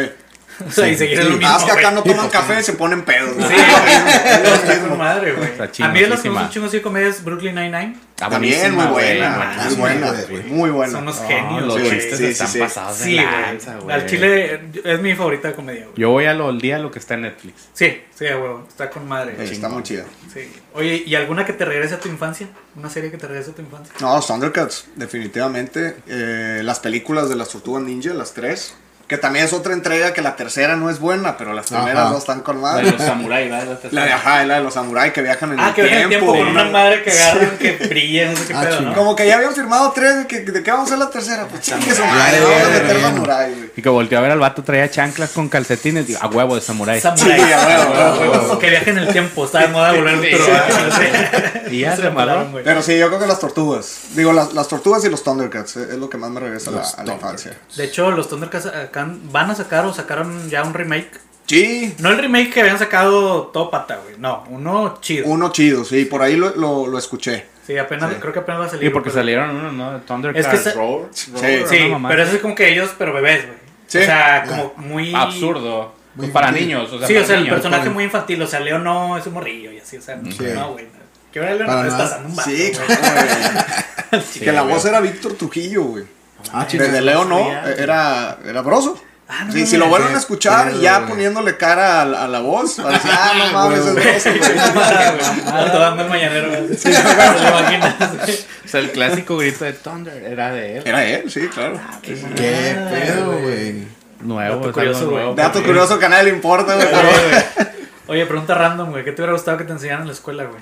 O sea, y seguir en Sí. lo mismo. Ah, es que acá no toman café, se ponen pedos. Sí. Está con madre, güey. Está A mí de las que gustan chingos y comedias, Brooklyn Nine-Nine. Está También muy buena, muy buena, güey. muy buena. Son unos No, genios, los chistes Sí, sí, están sí. pasados de Sí, lanza, güey. Al chile es mi favorita de comedia, güey. Yo voy a lo, al día lo que está en Netflix. Sí, sí, güey. Está con madre. Está muy chida. Sí. Oye, ¿y alguna que te regrese a tu infancia? ¿Una serie que te regrese a tu infancia? No, los Thundercats, definitivamente. Eh, las películas de las Tortugas Ninja, las tres. Que también es otra entrega que la tercera no es buena, pero las primeras Ajá. dos están con La de madre. los samuráis, ¿verdad? La de, ajá, la de los samuráis que viajan en Ah, el que viaja el tiempo. tiempo con una madre que agarran, que brilla, no sé qué Ah, pedo. Como que ya habían firmado tres, de que, de que vamos a hacer la tercera. Pues chingue su madre, vamos a meter samurái, güey. Y que volteó a ver al vato, traía chanclas con calcetines. Digo, a huevo de samurái. Samurai. Sí, a huevo, a huevo. O que viaje en el tiempo, está de moda volver Sí, sí. Y ya No se pararon, güey. Pero sí, yo creo que las tortugas. Digo, las, las tortugas y los Thundercats eh, es lo que más me regresa a la, Los a la infancia. De hecho, los Thundercats van a sacar o sacaron ya un remake. Sí, No el remake que habían sacado todo pata, güey. No, uno chido. uno chido, sí, por ahí lo, lo, lo escuché. Sí, apenas, Sí. creo que apenas va a salir. Y porque pero- salieron unos, ¿no? Thundercats Es que sa- Roar. Sí, Roar, Sí, pero eso es como que ellos, pero bebés, güey. Sí. O sea, como muy. Absurdo. Muy para infantil. niños. O sea, Sí, o para sea, el personaje muy infantil. O sea, Leo no es un morrillo y así. O sea, Sí. no, güey. Que ahora Leo Para no está pasando un Sí, güey. claro, güey. Sí, que la voz era Víctor Trujillo, güey. Ah. Desde Leo no, sabía. era, era Broso. Ah, no Sí, si lo vuelven a escuchar pedo, y ya poniéndole cara a, la- a la voz, para decir, ah, no mames, es dando el mañanero. Sí. O sea, el clásico grito de Thunder era de él. Era él, sí, claro. Qué pedo, güey. Nuevo, Dato curioso, nuevo. Dato curioso que a nadie le importa, güey. Oye, pero- güey. Oye, pregunta random, güey. ¿Qué te hubiera gustado que te enseñaran en la escuela, güey?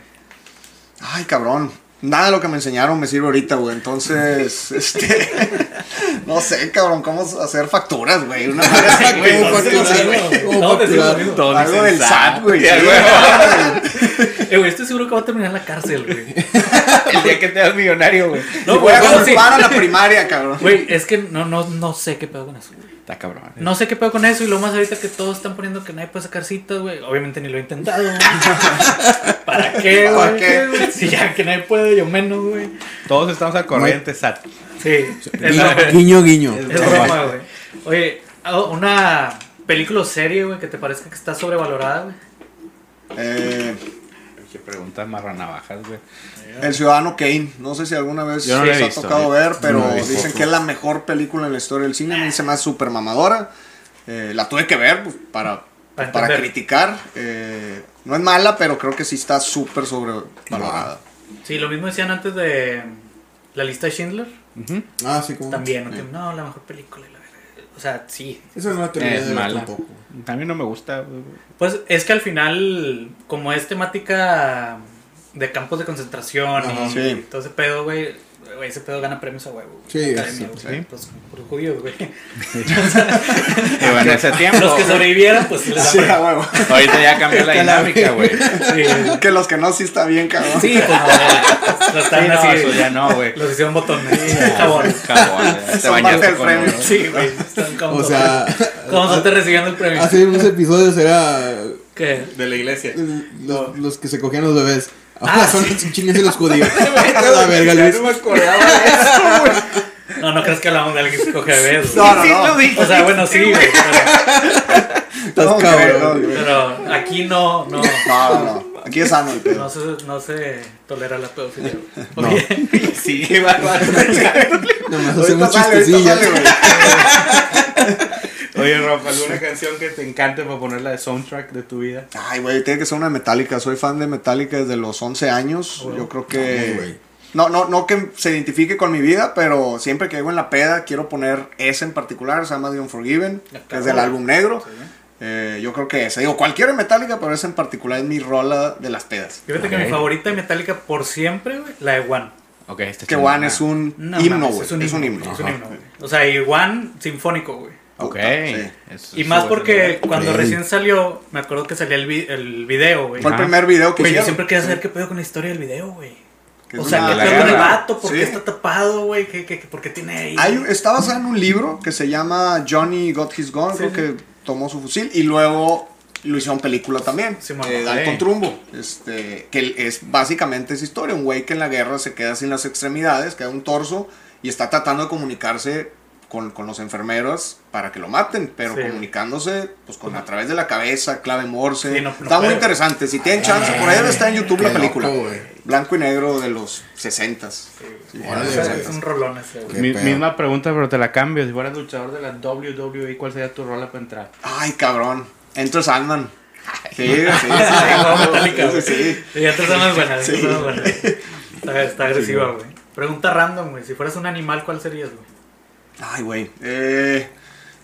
Ay, cabrón. Nada de lo que me enseñaron me sirve ahorita, güey. Entonces, este. No sé, cabrón, cómo hacer facturas, güey. Una así, güey. Del SAT, güey. Eh, güey, estoy seguro que va a terminar en la cárcel, güey. El día que te das millonario, güey. No, voy a culpar a la primaria, cabrón. Güey, es que no, no, no sé qué pedo con eso, güey. Está cabrón. No sé qué pedo con eso y lo más ahorita que todos están poniendo que nadie puede sacar citas, güey. Obviamente ni lo he intentado, güey. ¿Para qué, ¿Para güey? qué? Si ya que nadie puede, yo menos, güey. Todos estamos al corriente, SAT. Sí. Guiño, guiño. Es broma, güey. Oye, una película o serie, güey, que te parezca que está sobrevalorada, güey. Eh, Qué preguntas marranavajas, güey. el Ciudadano Kane. No sé si alguna vez no les ha tocado ver, pero no dicen que es la mejor película en la historia del cine. A mí se me hace súper mamadora. Eh, la tuve que ver pues, para, Para para, entender. criticar. Eh, no es mala, pero creo que sí está súper sobrevalorada. Sí, lo mismo decían antes de la lista de Schindler. Ah, sí, como. También, ¿no? La mejor película. la. O sea, sí. Esa no la Es mala. tampoco. A mí no me gusta. güey. Pues es que al final, como es temática de campos de concentración Ajá. y Sí. todo ese pedo, güey, güey, ese pedo gana premios a huevo. Sí, Academia, sí, güey. Pues por los judíos, güey. Y bueno, en ese tiempo. Los que sobrevivieron, pues les Sí, a huevo. Ahorita ya cambió la dinámica, güey. Sí, Que los que no, sí está bien, cabrón. sí, pues no, los están Sí, no, así. eso ya no, güey. Los hicieron botones. Jabón, ya te bañaste con premio. uno. Sí, güey. Están como O sea, Como son te recibiendo el premio. hace unos episodios era ¿Qué? De la iglesia. los, los que se cogían los bebés. Ah, Ahora son los chingues los judíos. la verga, Luis. me acordaba de eso, güey. No, no crees que hablamos de alguien que se coge bebés. No, no, no. O sea, bueno, sí, güey. Pero, Estás No, cabrón. no, güey. pero aquí no, no. No, no, no. Aquí es sano el No pedo. se, no se tolera la pedofilia. Oye, Sí, bárbaro. Nomás Ahorita hacemos chistecillas. güey. Oye, Rafa, ¿alguna canción que te encante para ponerla de soundtrack de tu vida? Ay, güey, tiene que ser una Metallica. Soy fan de Metallica desde los 11 años. Oh, Yo creo No, que. güey. No, no, no que se identifique con mi vida, pero siempre que llego en la peda quiero poner ese en particular, se llama The Unforgiven, que es del álbum negro. Eh, yo creo que ese, digo, cualquiera de Metallica, pero ese en particular es mi rola de las pedas. fíjate que Ok. mi favorita de Metallica por siempre, güey, la de One. Ok, este Que One es un No, himno, mames, güey. Es un Es un himno. himno. Es un himno, güey. O sea, y One sinfónico, güey. Ok. Sí. Eso Y más porque bien. cuando Ok. recién salió, me acuerdo que salía el, vi- el video, güey. Fue el primer video que Güey, yo siempre quería saber qué pedo con la historia del video, güey. O sea, qué la pedo con el guerra. vato, por qué Sí. está tapado, güey, ¿Qué, qué, qué- por qué tiene ahí. Hay un- está basada en un libro que se llama Johnny Got His Gun, Sí, creo sí. que tomó su fusil y luego lo hicieron película también. Sí, mamá. eh, Sí. Trumbo, este, que es básicamente esa historia, un güey que en la guerra se queda sin las extremidades, queda un torso y está tratando de comunicarse con, con los enfermeros para que lo maten, pero Sí. comunicándose pues con a través de la cabeza, clave morse. Sí, no- no está muy interesante, si tienen chance, por ahí está en YouTube la película. loco. Blanco y negro de los 60s. Sí, Órale, O de los sea, 60s. es un rolón ese, Mi- misma pregunta, pero te la cambio. Si fueras luchador de la WWE, ¿cuál sería tu rola para entrar? Ay, cabrón. Entro Sandman. Sí, sí, sí. Y ya te son buenas, está agresiva, güey. Pregunta random, güey. Si fueras un animal, ¿cuál serías, güey? Ay, güey. Eh,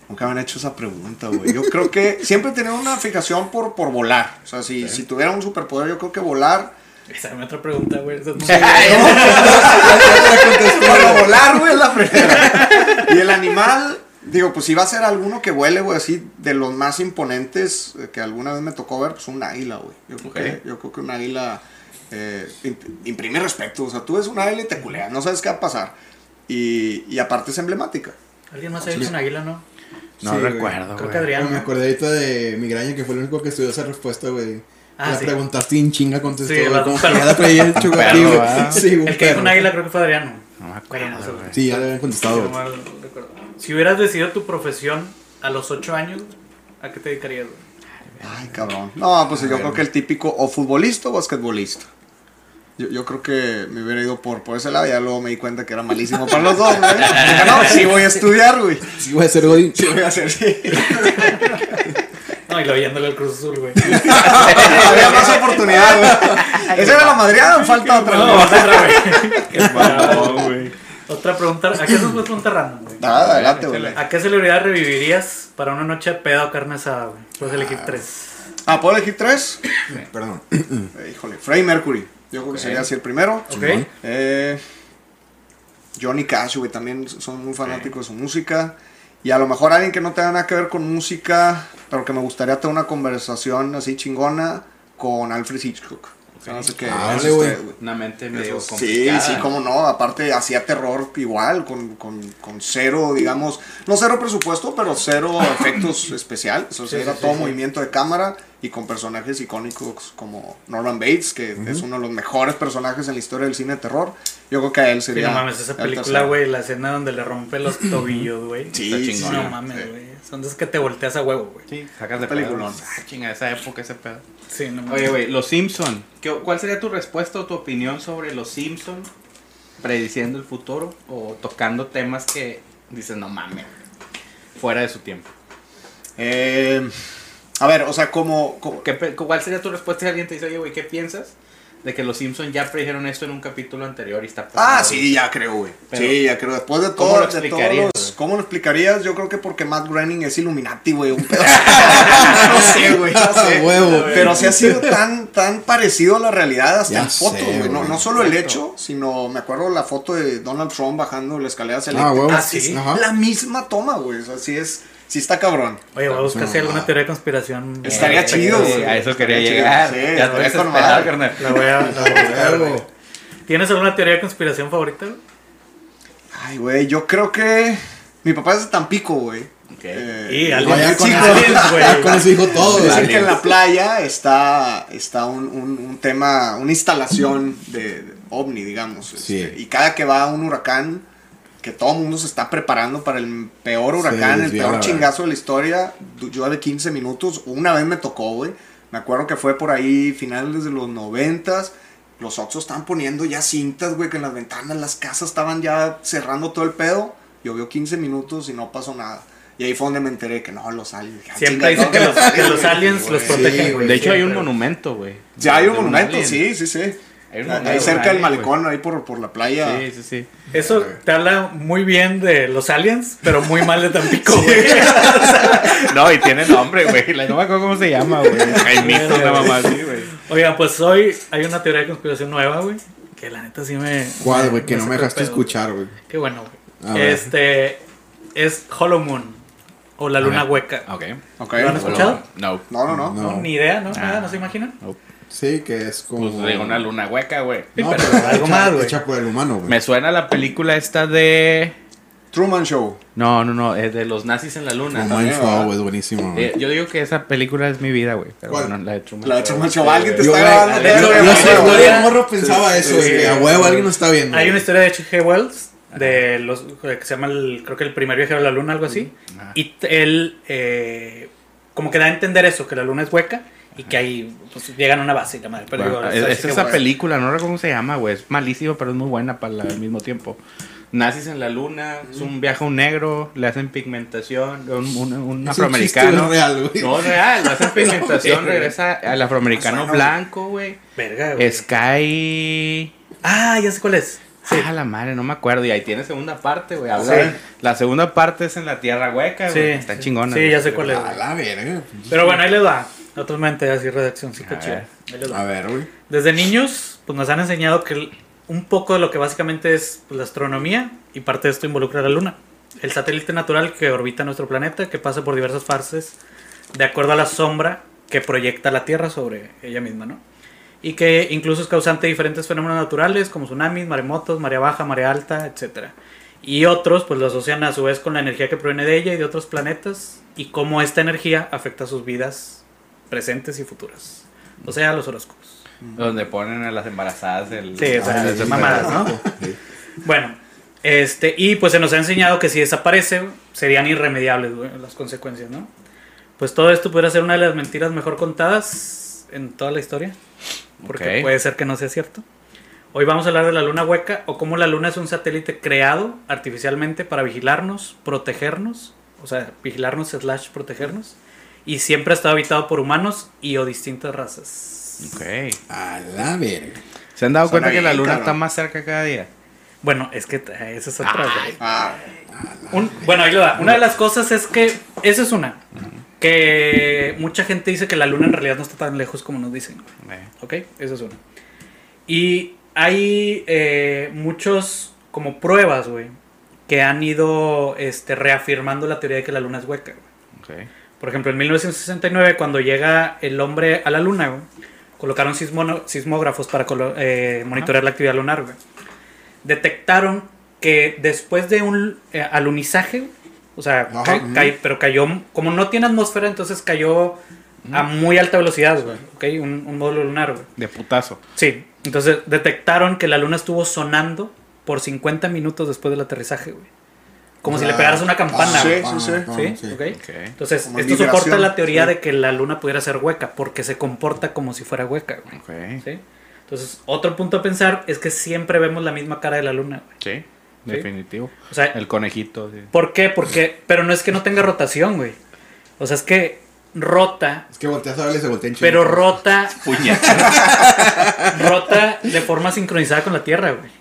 nunca me han hecho esa pregunta, güey. Yo creo que siempre he tenido una fijación por, por volar. O sea, si, si tuviera un superpoder, yo creo que volar. Esa es mi otra pregunta, güey. Esa es volar, güey, es la primera. Y el animal, digo, pues si va a ser alguno que vuele, güey, así de los más imponentes eh, que alguna vez me tocó ver, pues un águila, güey. Yo, creo Ok. que- yo creo que un águila eh, imp- imprime respeto. O sea, tú ves un águila y te culeas, no sabes qué va a pasar. Y, y aparte es emblemática. ¿Alguien más ha dicho un águila, no? No Sí, güey. recuerdo, Creo que Adrián. Me acordé ahorita de Migraña, que fue el único que estudió esa respuesta, güey. Ah, la sí. preguntaste y en chinga contestó, Sí, como que perro. ya la traía el perro, güey. Sí, un El que dijo un perro. águila creo que fue Adriano. No me no acuerdo, sé. Sí, ya le habían contestado. No mal. Si hubieras decidido tu profesión a los 8 años, ¿a qué te dedicarías, güey? Ay, cabrón. No, pues yo ver. creo que el típico o futbolista o basquetbolista. Yo, yo creo que me hubiera ido por, por ese lado, ya luego me di cuenta que era malísimo para los dos, güey. Dije, no, sí voy a estudiar, güey. Sí, voy a ser Godín. Sí voy a hacer, sí. No, y lo yéndole al Cruz Azul, güey. Había más oportunidad, güey. Esa era la madreada, falta otra. No, otra, güey. Qué No, güey. Otra pregunta. ¿A qué es una pregunta random, güey? Nada, adelante, güey. ¿A qué celebridad revivirías para una noche de peda o carne asada, güey? Puedes elegir tres. Ah, ¿puedo elegir tres? Perdón. Eh, híjole, Freddie Mercury. Yo creo que sería así el primero. ¿Ok? Eh, Johnny Cash, güey, también son muy fanáticos de su música. Y a lo mejor alguien que no tenga nada que ver con música, pero que me gustaría tener una conversación así chingona con Alfred Hitchcock. O sea, no sé qué. Ah, güey. Una mente medio Esos- sí, complicada. sí, cómo no. Aparte, hacía terror igual, con, con, con cero, digamos, no cero presupuesto, pero cero efectos especiales. O sea, Sí, era sí, todo sí. movimiento de cámara y con personajes icónicos como Norman Bates, que es uno de los mejores personajes en la historia del cine de terror. Yo creo que a él Sí, sería. no mames, esa el película, güey, la escena donde le rompe los tobillos, güey. Sí, Está sí, chingona. No mames, sí. güey. Son de esas que te volteas a huevo, güey. Sí, sacas de pedo. Ah, chinga, esa época, ese pedo. Sí, no mames. Oye, güey, Los Simpson. ¿Qué- ¿Cuál sería tu respuesta o tu opinión sobre Los Simpson prediciendo el futuro o tocando temas que dices, no mames, fuera de su tiempo? Eh, a ver, o sea, como. como- ¿Qué pe- ¿Cuál sería tu respuesta si alguien te dice, oye, güey, ¿qué piensas De que los Simpsons ya predijeron esto en un capítulo anterior y está pasando Ah, sí, ya creo, güey. Sí, ya creo. Después de ¿cómo todo, lo de todos explicarías, los-? ¿Cómo lo explicarías? Yo creo que porque Matt Groening es Illuminati, güey. Un pedo. no sé, güey. No sé. Huevo. Pero sí ha sido tan, tan parecido a la realidad hasta Ya en fotos, güey. No, no solo el hecho, sino me acuerdo la foto de Donald Trump bajando las escaleras Ah, eléctricas. huevo. Es sí. Ajá. la misma toma, güey. O sea, sí es, sí está cabrón. Oye, voy a buscar si hay alguna Ah. teoría de conspiración. Estaría Eh, chido, güey. a eso quería Estaría llegar. chido, sí, ya estoy con madre. carnal. La voy a, la voy a. ¿Tienes alguna teoría de conspiración favorita? güey? Ay, güey, yo creo que mi papá es de Tampico, güey. Ok. Eh, Y alguien con con eso dijo todo, Dicen que en la playa está, está un, un- un tema, una instalación de, de ovni, digamos. Sí. este, y cada que va un huracán, que todo el mundo se está preparando para el peor huracán, el peor la chingazo de la historia, du- llueve 15 minutos. Una vez me tocó, güey. Me acuerdo que fue por ahí finales de los noventas. Los Oxos estaban poniendo ya cintas, güey, que en las ventanas, las casas estaban ya cerrando todo el pedo. Llovió 15 minutos y no pasó nada. Y ahí fue donde me enteré que no, los aliens. Siempre dicen que los, que los aliens los protegen, güey. De hecho, hay un monumento, güey. Ya hay un De monumento, sí, sí, sí. Hay un Ahí cerca de del malecón, ahí por, por la playa. Sí, sí, sí. Eso te habla muy bien de los aliens, pero muy mal de Tampico, güey. No, y tiene nombre, güey. La- No me acuerdo cómo se llama, güey. Jaimito, una mamá así, güey. Oigan, pues hoy hay una teoría de conspiración nueva, güey. Que la neta sí me. ¿Cuál, güey? Que no me dejaste pedo. escuchar, güey. Qué bueno, güey. Este. Es Hollow Moon. O la luna hueca. Ok. Ok. ¿Lo han escuchado? No. No, no, no. No, ni idea, ¿no? Ah. Nada, no se imaginan. Sí, que es como. Pues de una luna hueca, güey. No, pero pero algo hecha, más, güey. hecha por el humano, güey. Me suena la película esta de. Truman Show. No, no, no. Es de los nazis en la luna. Truman también, Show, güey, es buenísimo, güey. Eh, yo digo que esa película es mi vida, güey. Pero ¿Cuál? bueno, la de Truman. La de Show. Truman Show. Alguien te Yo, está grabando. yo Yo güey, sé, el morro pensaba eso, sí, güey. A huevo alguien nos está viendo. Hay una historia de H.G. Wells de los que se llama el, creo que el primer viajero a la luna algo así Ajá. y él eh, como que da a entender eso que la luna es hueca y que ahí pues, llegan a una base y la madre pero Bueno, digo, es, H.G. es esa película, no recuerdo cómo se llama, güey. Es malísimo, pero es muy buena para la- al mismo tiempo. Nazis en la luna, es un viaje a un negro, le hacen pigmentación, un, un- un Es un afroamericano. real, güey. No, es real, le hacen pigmentación, regresa al afroamericano Suena, blanco, güey. Verga, güey. Sky. ah ya sé cuál es sí. Ah, la madre, no me acuerdo. Y ahí tiene segunda parte, güey. Sí. La segunda parte es en la tierra hueca, Sí. güey. Está chingona. Sí, ya sé cuál es. A la verga. pero bueno ahí les va totalmente así A ver. Ahí les va. A ver, güey. Desde niños, pues nos han enseñado que un poco de lo que básicamente es pues, la astronomía y parte de esto involucra a la Luna. El satélite natural que orbita nuestro planeta, que pasa por diversas fases de acuerdo a la sombra que proyecta la Tierra sobre ella misma, ¿no? Y que incluso es causante de diferentes fenómenos naturales como tsunamis, maremotos, marea baja, marea alta, etc. Y otros pues lo asocian a su vez con la energía que proviene de ella y de otros planetas y cómo esta energía afecta sus vidas presentes y futuras. O sea, los horóscopos. Donde ponen a las embarazadas el. Sí, o sea, Ah, sí, mamadas. ¿no? Sí. Bueno, este, y pues se nos ha enseñado que si desaparece, serían irremediables güey, las consecuencias, ¿no? Pues todo esto pudiera ser una de las mentiras mejor contadas en toda la historia, porque puede ser que no sea cierto. Hoy vamos a hablar de la luna hueca o cómo la luna es un satélite creado artificialmente para vigilarnos, protegernos, o sea, vigilarnos slash protegernos, y siempre ha estado habitado por humanos y o distintas razas. Ok. A la verga. ¿Se han dado Suena cuenta que la luna cabrón. está más cerca cada día? Bueno, es que eh, esa es otra. güey. Ah, Un- bueno, ahí lo da. Una de las cosas es que, esa es una, que mucha gente dice que la luna en realidad no está tan lejos como nos dicen. Eh, ¿Ok? Esa es una. Y hay eh, muchos como pruebas, güey, que han ido este, reafirmando la teoría de que la luna es hueca. güey. ok. Por ejemplo, en 1969, cuando llega el hombre a la luna, güey, colocaron sismógrafos para colo- eh, monitorear la actividad lunar, güey. Detectaron que después de un eh, alunizaje, o sea, ca- pero cayó, como no tiene atmósfera, entonces cayó a muy alta velocidad, güey, ¿ok? Un, un módulo lunar, güey. De putazo. Sí, entonces detectaron que la luna estuvo sonando por 50 minutos después del aterrizaje, güey. Como si le pegaras una campana, Sí, güey. sí, sí. ¿Sí? sí. ¿Ok? Ok. Entonces, Como esto vibración, soporta la teoría sí. de que la luna pudiera ser hueca, porque se comporta como si fuera hueca, güey. Ok. ¿Sí? Entonces, otro punto a pensar es que siempre vemos la misma cara de la luna, güey. Sí, definitivo. O sea, El conejito. sí. ¿por qué? Porque, pero no es que no tenga rotación, güey. O sea, es que rota, Es que volteas a verle y se voltea en pero rota, Puñeta. rota de forma sincronizada con la Tierra, güey.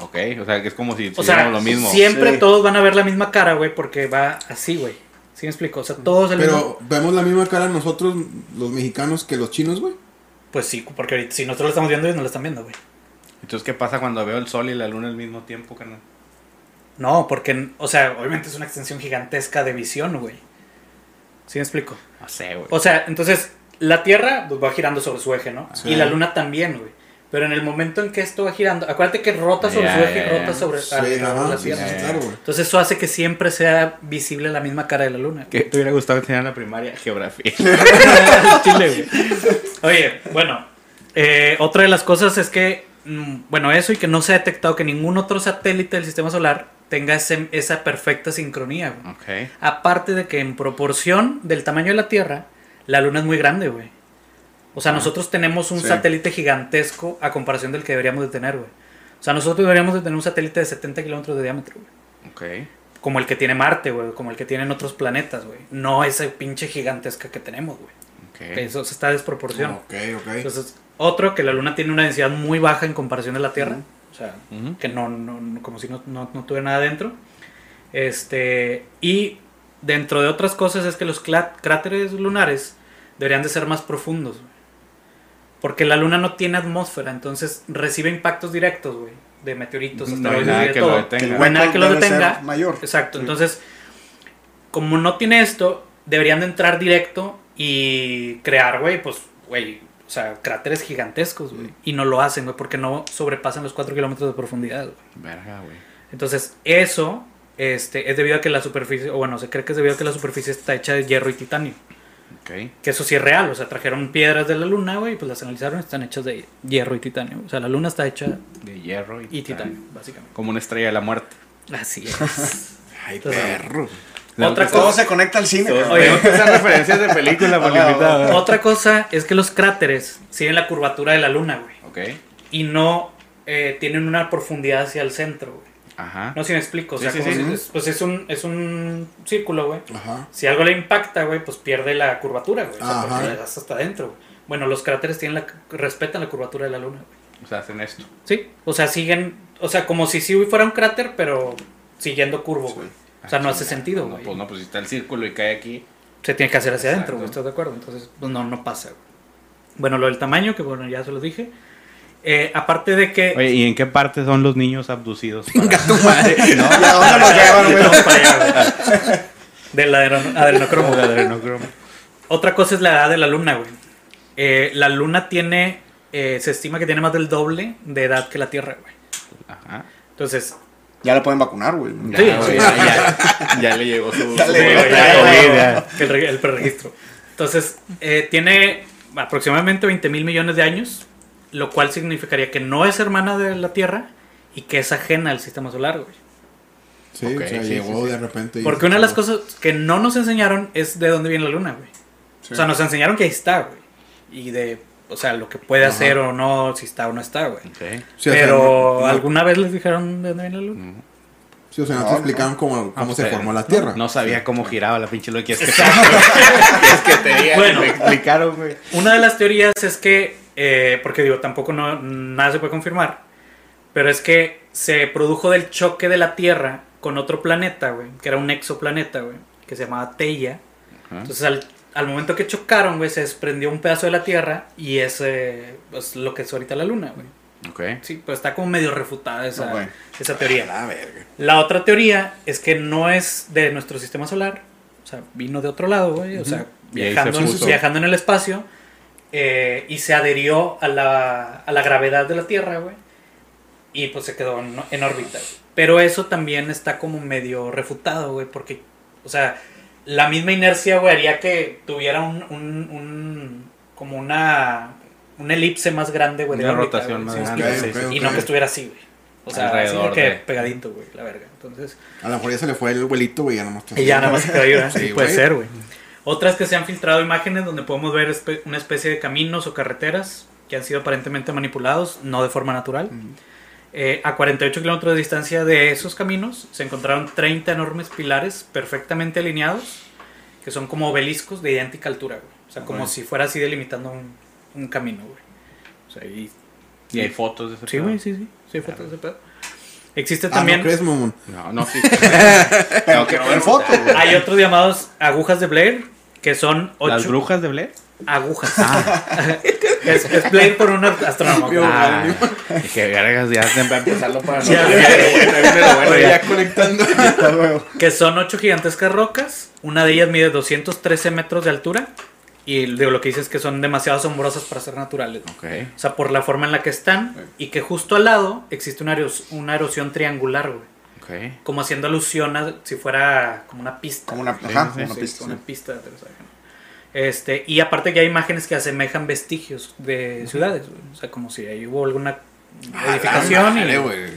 Ok, o sea, que es como si O sea, lo mismo. siempre Sí. todos van a ver la misma cara, güey, porque va así, güey. ¿Sí me explico? O sea, todos el mismo- Pero vemos la misma cara nosotros, los mexicanos, que los chinos, güey. Pues sí, porque ahorita si nosotros lo estamos viendo, ellos no lo están viendo, güey. Entonces, ¿qué pasa cuando veo el sol y la luna al mismo tiempo, carnal? No, porque, o sea, obviamente es una extensión gigantesca de visión, güey. ¿Sí me explico? No sé, güey. O sea, entonces, la Tierra pues, va girando sobre su eje, ¿no? Sí. Y la Luna también, güey. Pero en el momento en que esto va girando, acuérdate que rota sobre Ya, su eje ya, y rota sobre Sí, ajá, la sí, Tierra. sí, ya, claro. Entonces eso hace que siempre sea visible la misma cara de la Luna. ¿Qué te hubiera gustado enseñar en la primaria? Geografía. Chile, güey. Oye, bueno, eh, otra de las cosas es que, mm, bueno, eso y que no se ha detectado que ningún otro satélite del sistema solar tenga ese- esa perfecta sincronía, güey. ok. Aparte de que en proporción del tamaño de la Tierra, la Luna es muy grande, güey. O sea, nosotros tenemos un Sí. satélite gigantesco a comparación del que deberíamos de tener, güey. O sea, nosotros deberíamos de tener un satélite de 70 kilómetros de diámetro, güey. Ok. Como el que tiene Marte, güey. Como el que tienen otros planetas, güey. No esa pinche gigantesca que tenemos, güey. Ok. Eso se está a desproporción. Ok, ok. Entonces, otro, que la Luna tiene una densidad muy baja en comparación de la Tierra. O sea, que no, no- no- como si no, no, no tuviera nada dentro. Este, y dentro de otras cosas es que los cráteres lunares deberían de ser más profundos. Porque la Luna no tiene atmósfera, entonces recibe impactos directos, güey. De meteoritos, No hay asteroides nada y de que lo detenga. Que el nada que lo detenga. mayor. Exacto, Sí. entonces, como no tiene esto, deberían de entrar directo y crear, güey, pues, güey, o sea, cráteres gigantescos, güey. Y no lo hacen, güey, porque no sobrepasan los 4 kilómetros de profundidad, güey. Verga, güey. Entonces, eso este, es debido a que la superficie, o bueno, se cree que es debido a que la superficie está hecha de hierro y titanio. Ok. Que eso sí es real, o sea, trajeron piedras de la luna, güey, y pues las analizaron y están hechas de hierro y titanio. O sea, la luna está hecha De hierro y, y titanio, básicamente. Como una estrella de la muerte. Así es. Ay, Entonces, perro. Otra que Todo cosa, se conecta al cine. Oye. referencias de película otra cosa es que los cráteres siguen la curvatura de la luna, güey. Ok. Y no eh, tienen una profundidad hacia el centro, güey. Ajá. No sé si me explico. O sea, sí, como sí. si- pues es un, es un círculo, güey. Ajá. Si algo le impacta, güey, pues pierde la curvatura, güey. O sea, porque le das hasta adentro, güey. Bueno, los cráteres tienen la, respetan la curvatura de la luna, güey. O sea, hacen esto. Sí, o sea, siguen, o sea, como si sí fuera un cráter, pero siguiendo curvo, güey. O sea, no hace sentido, No, güey. pues no, pues si está el círculo y cae aquí. Se tiene que hacer hacia adentro, güey, ¿estás de acuerdo? Entonces, pues no, no pasa, güey. Bueno, lo del tamaño, que bueno, ya se lo dije. Eh, aparte de que... Oye, ¿y en qué parte son los niños abducidos? para- Tu madre. ¿Y a dónde nos llevan, güey? Del adreno- adrenocromo. Adrenocromo. Otra cosa es la edad de la luna, güey. Eh, la luna tiene, eh, se estima que tiene más del doble de edad que la Tierra, güey. Ajá. Entonces, Ya lo pueden vacunar, güey. Ya, Sí, güey, ya, ya, ya le llegó su. El, el preregistro. Entonces, eh, tiene aproximadamente 20 mil millones de años, lo cual significaría que no es hermana de la Tierra y que es ajena al sistema solar, güey. Sí, Ok, o sea, sí, llegó sí, de repente. y- Porque una de las cosas que no nos enseñaron es de dónde viene la luna, güey. Sí. O sea, nos enseñaron que ahí está, güey. Y de, o sea, lo que puede Ajá. hacer o no, si está o no está, güey. Ok. Sí, o sea, Pero, no- ¿alguna vez les dijeron de dónde viene la luna? Mm. Sí, o sea, no, No, te explicaban cómo, cómo No se formó la Tierra. No sabía cómo giraba la pinche lo que es que ¿Quieres que te. Bueno. Me explicaron, güey. Una de las teorías es que, eh, porque digo, tampoco no, nada se puede confirmar, pero es que se produjo del choque de la Tierra con otro planeta, güey, que era un exoplaneta, güey, que se llamaba Teia. Entonces, al, al momento que chocaron, güey, se desprendió un pedazo de la Tierra y es eh, pues, lo que es ahorita la Luna, güey. Ok. Sí, pues está como medio refutada esa, esa teoría. La verga. La otra teoría es que no es de nuestro sistema solar, o sea, vino de otro lado, güey, o sea, Y ahí se viajando, puso. viajando en el espacio eh, y se adherió a la, a la gravedad de la Tierra, güey, y pues se quedó en, en órbita. güey. Pero eso también está como medio refutado, güey, porque, o sea, la misma inercia, güey, haría que tuviera un, un, un- como una, una elipse más grande, güey, Una órbita, rotación güey, más ¿sí me grande. Y no que estuviera así, güey. O sea, así Alrededor de que de- pegadito, güey, la verga. Entonces, A lo mejor ya se le fue el abuelito, güey, ya nomás te y ya nada más se quedó ahí. Sí, Sí, puede güey. ser, güey. Otras que se han filtrado imágenes donde podemos ver espe- una especie de caminos o carreteras que han sido aparentemente manipulados, no de forma natural. Eh, a 48 kilómetros de distancia de esos caminos se encontraron 30 enormes pilares perfectamente alineados que son como obeliscos de idéntica altura, güey. O sea, como si fuera así delimitando un, un camino, güey. O sea, y... Y hay fotos de ese Sí, pedo. güey, sí, sí. Sí, hay fotos de pedo. Existe Ah, también... ¿no crees, mamón? No, no, sí. Pero quiero ver fotos, güey. Hay otros llamados agujas de Blair, que son ocho ¿Las brujas de Blair? agujas. es, es Blair por un astrónomo. Ah, dije, vergas, ya se va a empezarlo para Ya, no- ya, ya. ya conectando. Que son ocho gigantescas rocas. Una de ellas mide 213 metros de altura. Y digo, lo que dice es que son demasiado asombrosas para ser naturales. Ok. O sea, por la forma en la que están. Y que justo al lado existe una, eros- una erosión triangular, güey. Ok. Como haciendo alusión a si fuera como una pista. Como una, ajá, sí, una Sí, pista. una sí. pista. Este, y aparte que hay imágenes que asemejan vestigios de ciudades, güey. o sea, como si ahí hubo alguna edificación Madre, y güey.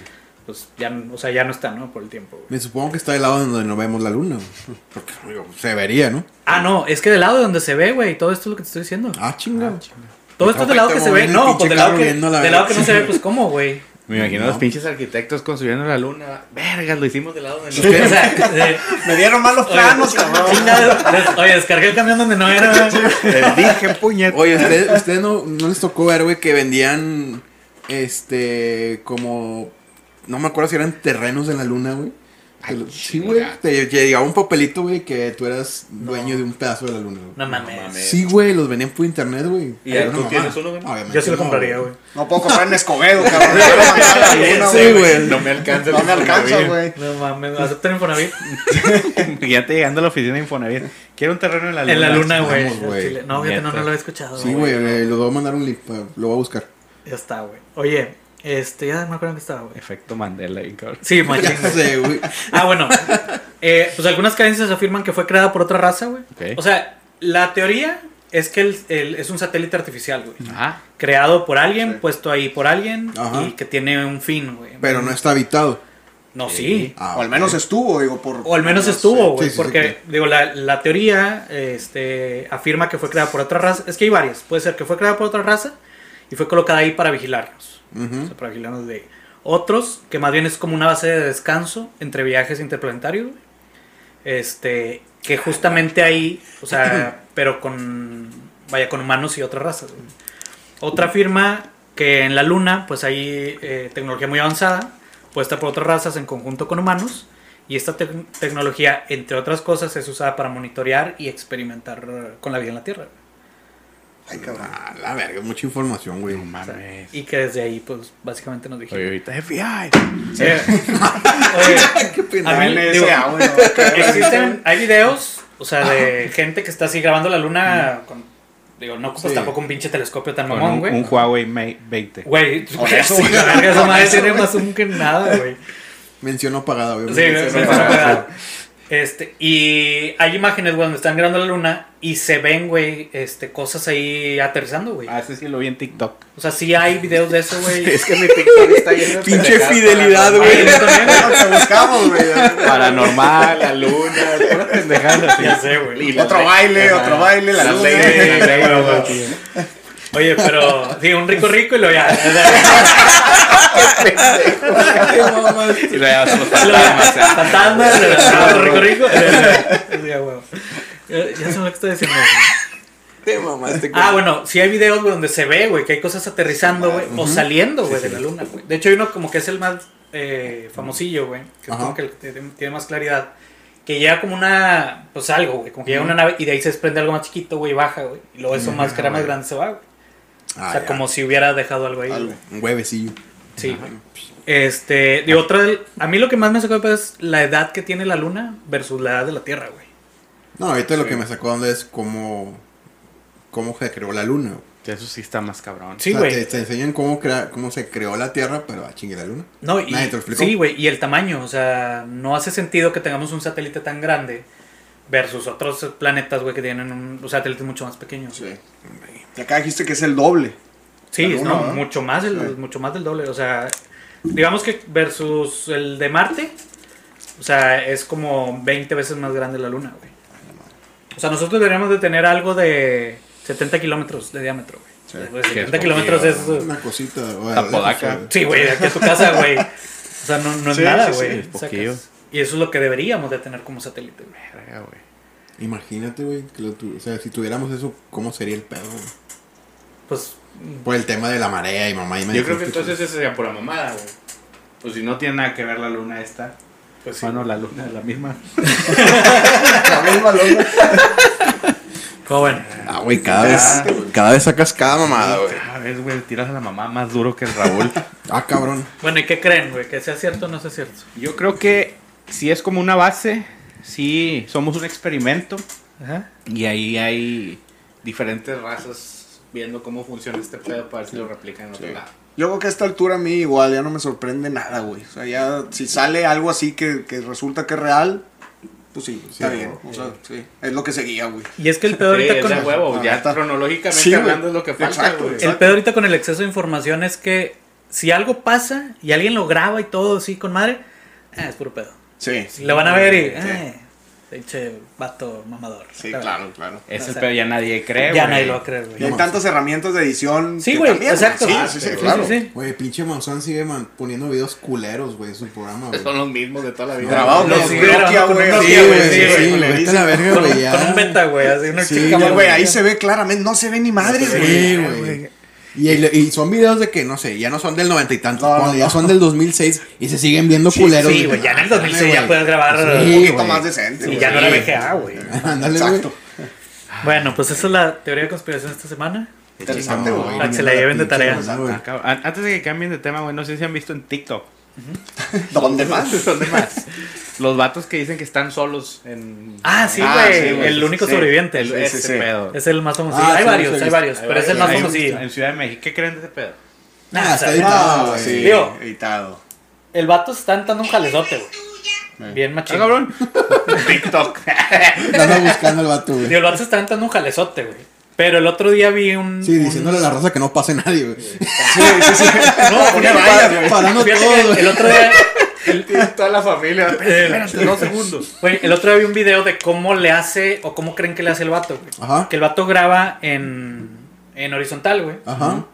Pues ya, o sea, ya no está, ¿no? Por el tiempo. güey. Me supongo que está del lado donde no vemos la luna. güey. Porque digo, se vería, ¿no? Ah, no, es que del lado de donde se ve, güey, todo esto es lo que te estoy diciendo. Ah, chinga. todo esto es del lado que se ve, no, pues del lado que, la del lado que no se ve, pues cómo, güey. Me imagino No. los pinches arquitectos construyendo la luna. Vergas, lo hicimos del lado de O sea, de- Me dieron malos planos, cabrón. oye, descargué el camión donde no era. güey. Les dije, puñet. Oye, ¿ustedes, ustedes no, no les tocó ver, güey, que vendían, este, como, no me acuerdo si eran terrenos en la luna, güey. Te sí, güey, te te llegaba un papelito, güey, que tú eras dueño de un pedazo de la luna, güey. No mames. Sí, güey, los vendían por internet, güey. ¿Y tú tienes uno, güey? Obviamente Yo sí lo no, compraría, güey. No puedo comprar en Escobedo, cabrón. Sí, güey. No me alcanza. No me alcanza, güey. No mames, aceptan Infonavit. Fíjate llegando a la oficina de Infonavit. Quiero un terreno en la luna. En la luna, güey. Vamos, güey. Chile. No, fíjate, no, no lo he escuchado. Sí, güey, eh, lo voy a mandar un link, lo voy a buscar. Ya está, güey. Oye, este, ya me acuerdo en qué estaba, güey. Efecto Mandela, bien cabrón. Sí, machín. Güey. Ah, bueno. Eh, pues algunas creencias afirman que fue creada por otra raza, güey. Ok. O sea, la teoría es que el- el- es un satélite artificial, güey. Ajá. Creado por alguien, puesto ahí por alguien Ajá. y que tiene un fin, güey. Pero no está habitado. No, sí. Ah, O al menos estuvo, digo, por. O al menos no estuvo, güey. Sí, sí, sí, porque, claro. digo, la, la teoría este, afirma que fue creada por otra raza. Es que hay varias. Puede ser que fue creada por otra raza y fue colocada ahí para vigilarnos. Ujú. O sea, para vigilarnos de otros, que más bien es como una base de descanso entre viajes interplanetarios. Este, que justamente ahí, o sea, pero con, vaya, con humanos y otras razas. güey. Otra afirma que en la Luna, pues hay eh, tecnología muy avanzada, puesta por otras razas en conjunto con humanos, y esta tec- tecnología, entre otras cosas, es usada para monitorear y experimentar con la vida en la Tierra. Ay, cabrón. Ah, la verga, mucha información, güey. No O sea, mames. y que desde ahí, pues, básicamente nos Oye, dijeron. ahorita FBI. Eh, oye, a mí, La digo, cabrón. existen, hay videos, o sea, de gente que está así grabando la luna con, digo, no ocupas Sí. tampoco un pinche telescopio tan mamón, un, güey. un Huawei Mate 20. Güey, eso, güey, esa madre tiene más zoom que nada, güey. Mención no pagada, Sí, obviamente. me- sí, me- sí. Este, y hay imágenes, güey, donde están grabando la luna y se ven, güey, este, cosas ahí aterrizando, güey. Ah, ese sí lo vi en TikTok. O sea, sí hay videos de eso, güey. Es que mi TikTok está lleno de Pinche fidelidad, güey. buscamos. Paranormal, la luna, pura pendejada. Ya sé, güey. Y las Otro baile, otro baile, la luna. Oye, pero, sí, un rico rico y lo ya. Y luego ya son los Lo fantasmas. lo- rico rico. Ya, güey. Ya ya sé lo que estoy diciendo. güey. Te mamaste, Ah, bueno, sí hay videos, güey, donde se ve, güey, que hay cosas aterrizando, güey, o saliendo, güey, de la luna, güey. De hecho, hay uno como que es el más eh, famosillo, güey, que es como que tiene, más claridad. Que llega como una, pues algo, güey, como que llega una nave y de ahí se desprende algo más chiquito, güey, y baja, güey. Y luego eso más que era más grande se va, güey. Ah, o sea, ya. como si hubiera dejado algo ahí. Algo. güey. Un huevecillo. Sí, güey. Este, de otra, a mí lo que más me sacó es la edad que tiene la luna versus la edad de la Tierra, güey. No, ahorita lo que me sacó onda es cómo, cómo se creó la luna. güey. Eso sí está más cabrón. Sí, O sea, güey. te, te enseñan cómo, crea, cómo se creó la Tierra, pero a chingue la luna. No, y, Nadie te lo explicó. sí, güey, y el tamaño, o sea, no hace sentido que tengamos un satélite tan grande versus otros planetas, güey, que tienen un, un satélite mucho más pequeño. Sí, Sí. Y acá dijiste que es el doble. La luna, no, ¿verdad? mucho más, Sí. mucho más del doble, o sea, digamos que versus el de Marte, o sea, es como 20 veces más grande la luna, güey. O sea, nosotros deberíamos de tener algo de 70 kilómetros de diámetro, güey. Sí. Pues, Que es 70 kilómetros es... Una cosita. Apodaca. Sí, güey, de aquí a tu casa, güey. O sea, no, no es Sí, nada, sí, sí, güey. es. Y eso es lo que deberíamos de tener como satélite, güey. Güey. Imagínate, güey, que lo tu- o sea, si tuviéramos eso, ¿cómo sería el pedo, güey? Pues Por el tema de la marea y mamá y me Yo creo que entonces eso sería pura mamada, güey. Pues si no tiene nada que ver la luna esta. Pues sí. Bueno, la luna es la misma. La misma luna. Ah, güey, cada vez, cada vez sacas cada mamada, güey. A ver, güey, tiras a la mamá más duro que el Raúl. Ah, cabrón. Bueno, ¿y qué creen, güey? ¿Que sea cierto o no sea cierto? Yo creo que si es como una base, sí, somos un experimento. Ajá. Y ahí hay diferentes razas viendo cómo funciona este pedo para ver si lo replican en otro Sí. lado. Yo creo que a esta altura a mí igual ya no me sorprende nada, güey. O sea, ya si sale algo así que, que resulta que es real, pues sí, está Sí, bien. O sea, sí, es lo que seguía, güey. Y es que el pedo Sí, ahorita es con de huevo, Ah, ya está. cronológicamente Sí, hablando es lo que falta, Exacto, güey. exacto. El pedo ahorita con el exceso de información es que si algo pasa y alguien lo graba y todo así con madre, ah, es puro pedo. Sí. Lo van a ver y, Sí. eh, pinche vato mamador. Sí, La claro, verdad. claro. Ese O sea, pedo ya nadie cree, Ya güey. nadie lo va a creer, Y güey. hay tantas herramientas de edición. Sí, güey, exacto. Sí, sí, sí, Sí, claro. sí, sí. Güey, pinche Monzón sigue man- poniendo videos culeros, güey, en su programa, güey. Son los mismos de toda la vida. Grabado Lo con sigue Nokia, güey. Sí, güey, güey, sí, güey, güey, vete a la verga, Con, güey, ya. con un beta, güey, así una Sí, chica Y, güey, güey, ahí se ve claramente, no se ve ni madre, Sí, güey. Y, el- y son videos de que, no sé, ya no son del noventa y tantos, No, no, cuando ya no. son del 2006 y se siguen viendo culeros. Sí, güey, ya en el 2006 ya güey. puedes grabar. Sí, Un poquito güey. más decente, y güey. ya no era. VGA, güey. Exacto. Bueno, pues esa es la teoría de conspiración esta semana. Interesante, güey. Para que se la lleven de tarea. Antes de que cambien de tema, güey, no sé si han visto en TikTok. ¿Dónde más? ¿Dónde más? Los vatos que dicen que están solos en... Ah, sí, Ah, güey. sí, güey, el sí, único sí. sobreviviente. El- sí, ese sí. pedo. Es el más famoso. Ah, hay sí, varios, hay varios, pero es el más Hay famosillo. En Ciudad de México. ¿Qué creen de ese pedo? Nah, está o sea, editado, Ah, güey. sí, Digo- editado. El vato se está dando un jalezote, güey. Bien ¿Ah, machín. cabrón? TikTok. Anda buscando el vato, güey. El vato se está dando un jalezote, güey. Pero el otro día vi un. Sí, un- diciéndole a la raza que no pase nadie, güey. Sí, sí, sí. No, vallas, güey. Parando todo, el otro día. El, Toda la familia. Espérate dos segundos. güey, el otro día vi un video de cómo le hace o cómo creen que le hace el vato, güey. Ajá. Que el vato graba en, en horizontal, güey. Ajá.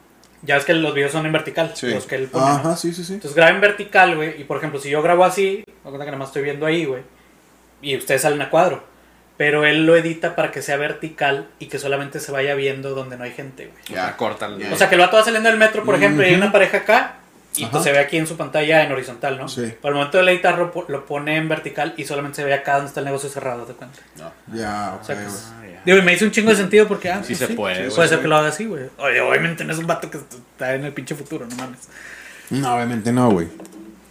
Ya ves que los videos son en vertical, Sí. los que él pone. ¿no? Ajá, sí, sí, sí. Entonces graba en vertical, güey. Y por ejemplo, si yo grabo así, me cuenta que nada más estoy viendo ahí, güey. Y ustedes salen a cuadro. Pero él lo edita para que sea vertical y que solamente se vaya viendo donde no hay gente, güey. Ya, cortan. O sea, que el vato va saliendo del metro, por ejemplo, y hay una pareja acá. Y Ajá. pues se ve aquí en su pantalla en horizontal, ¿no? Sí. Para el momento de lo, po- lo pone en vertical y solamente se ve acá donde está el negocio cerrado, ¿te cuenta? Ya, O sea, que- güey. Ah, ya. Digo, y me hizo un chingo de sentido porque, ah, Sí pues se puede, Puede ser que lo haga así, güey. Oye, obviamente no es un vato que está en el pinche futuro, no mames. No, obviamente no, güey.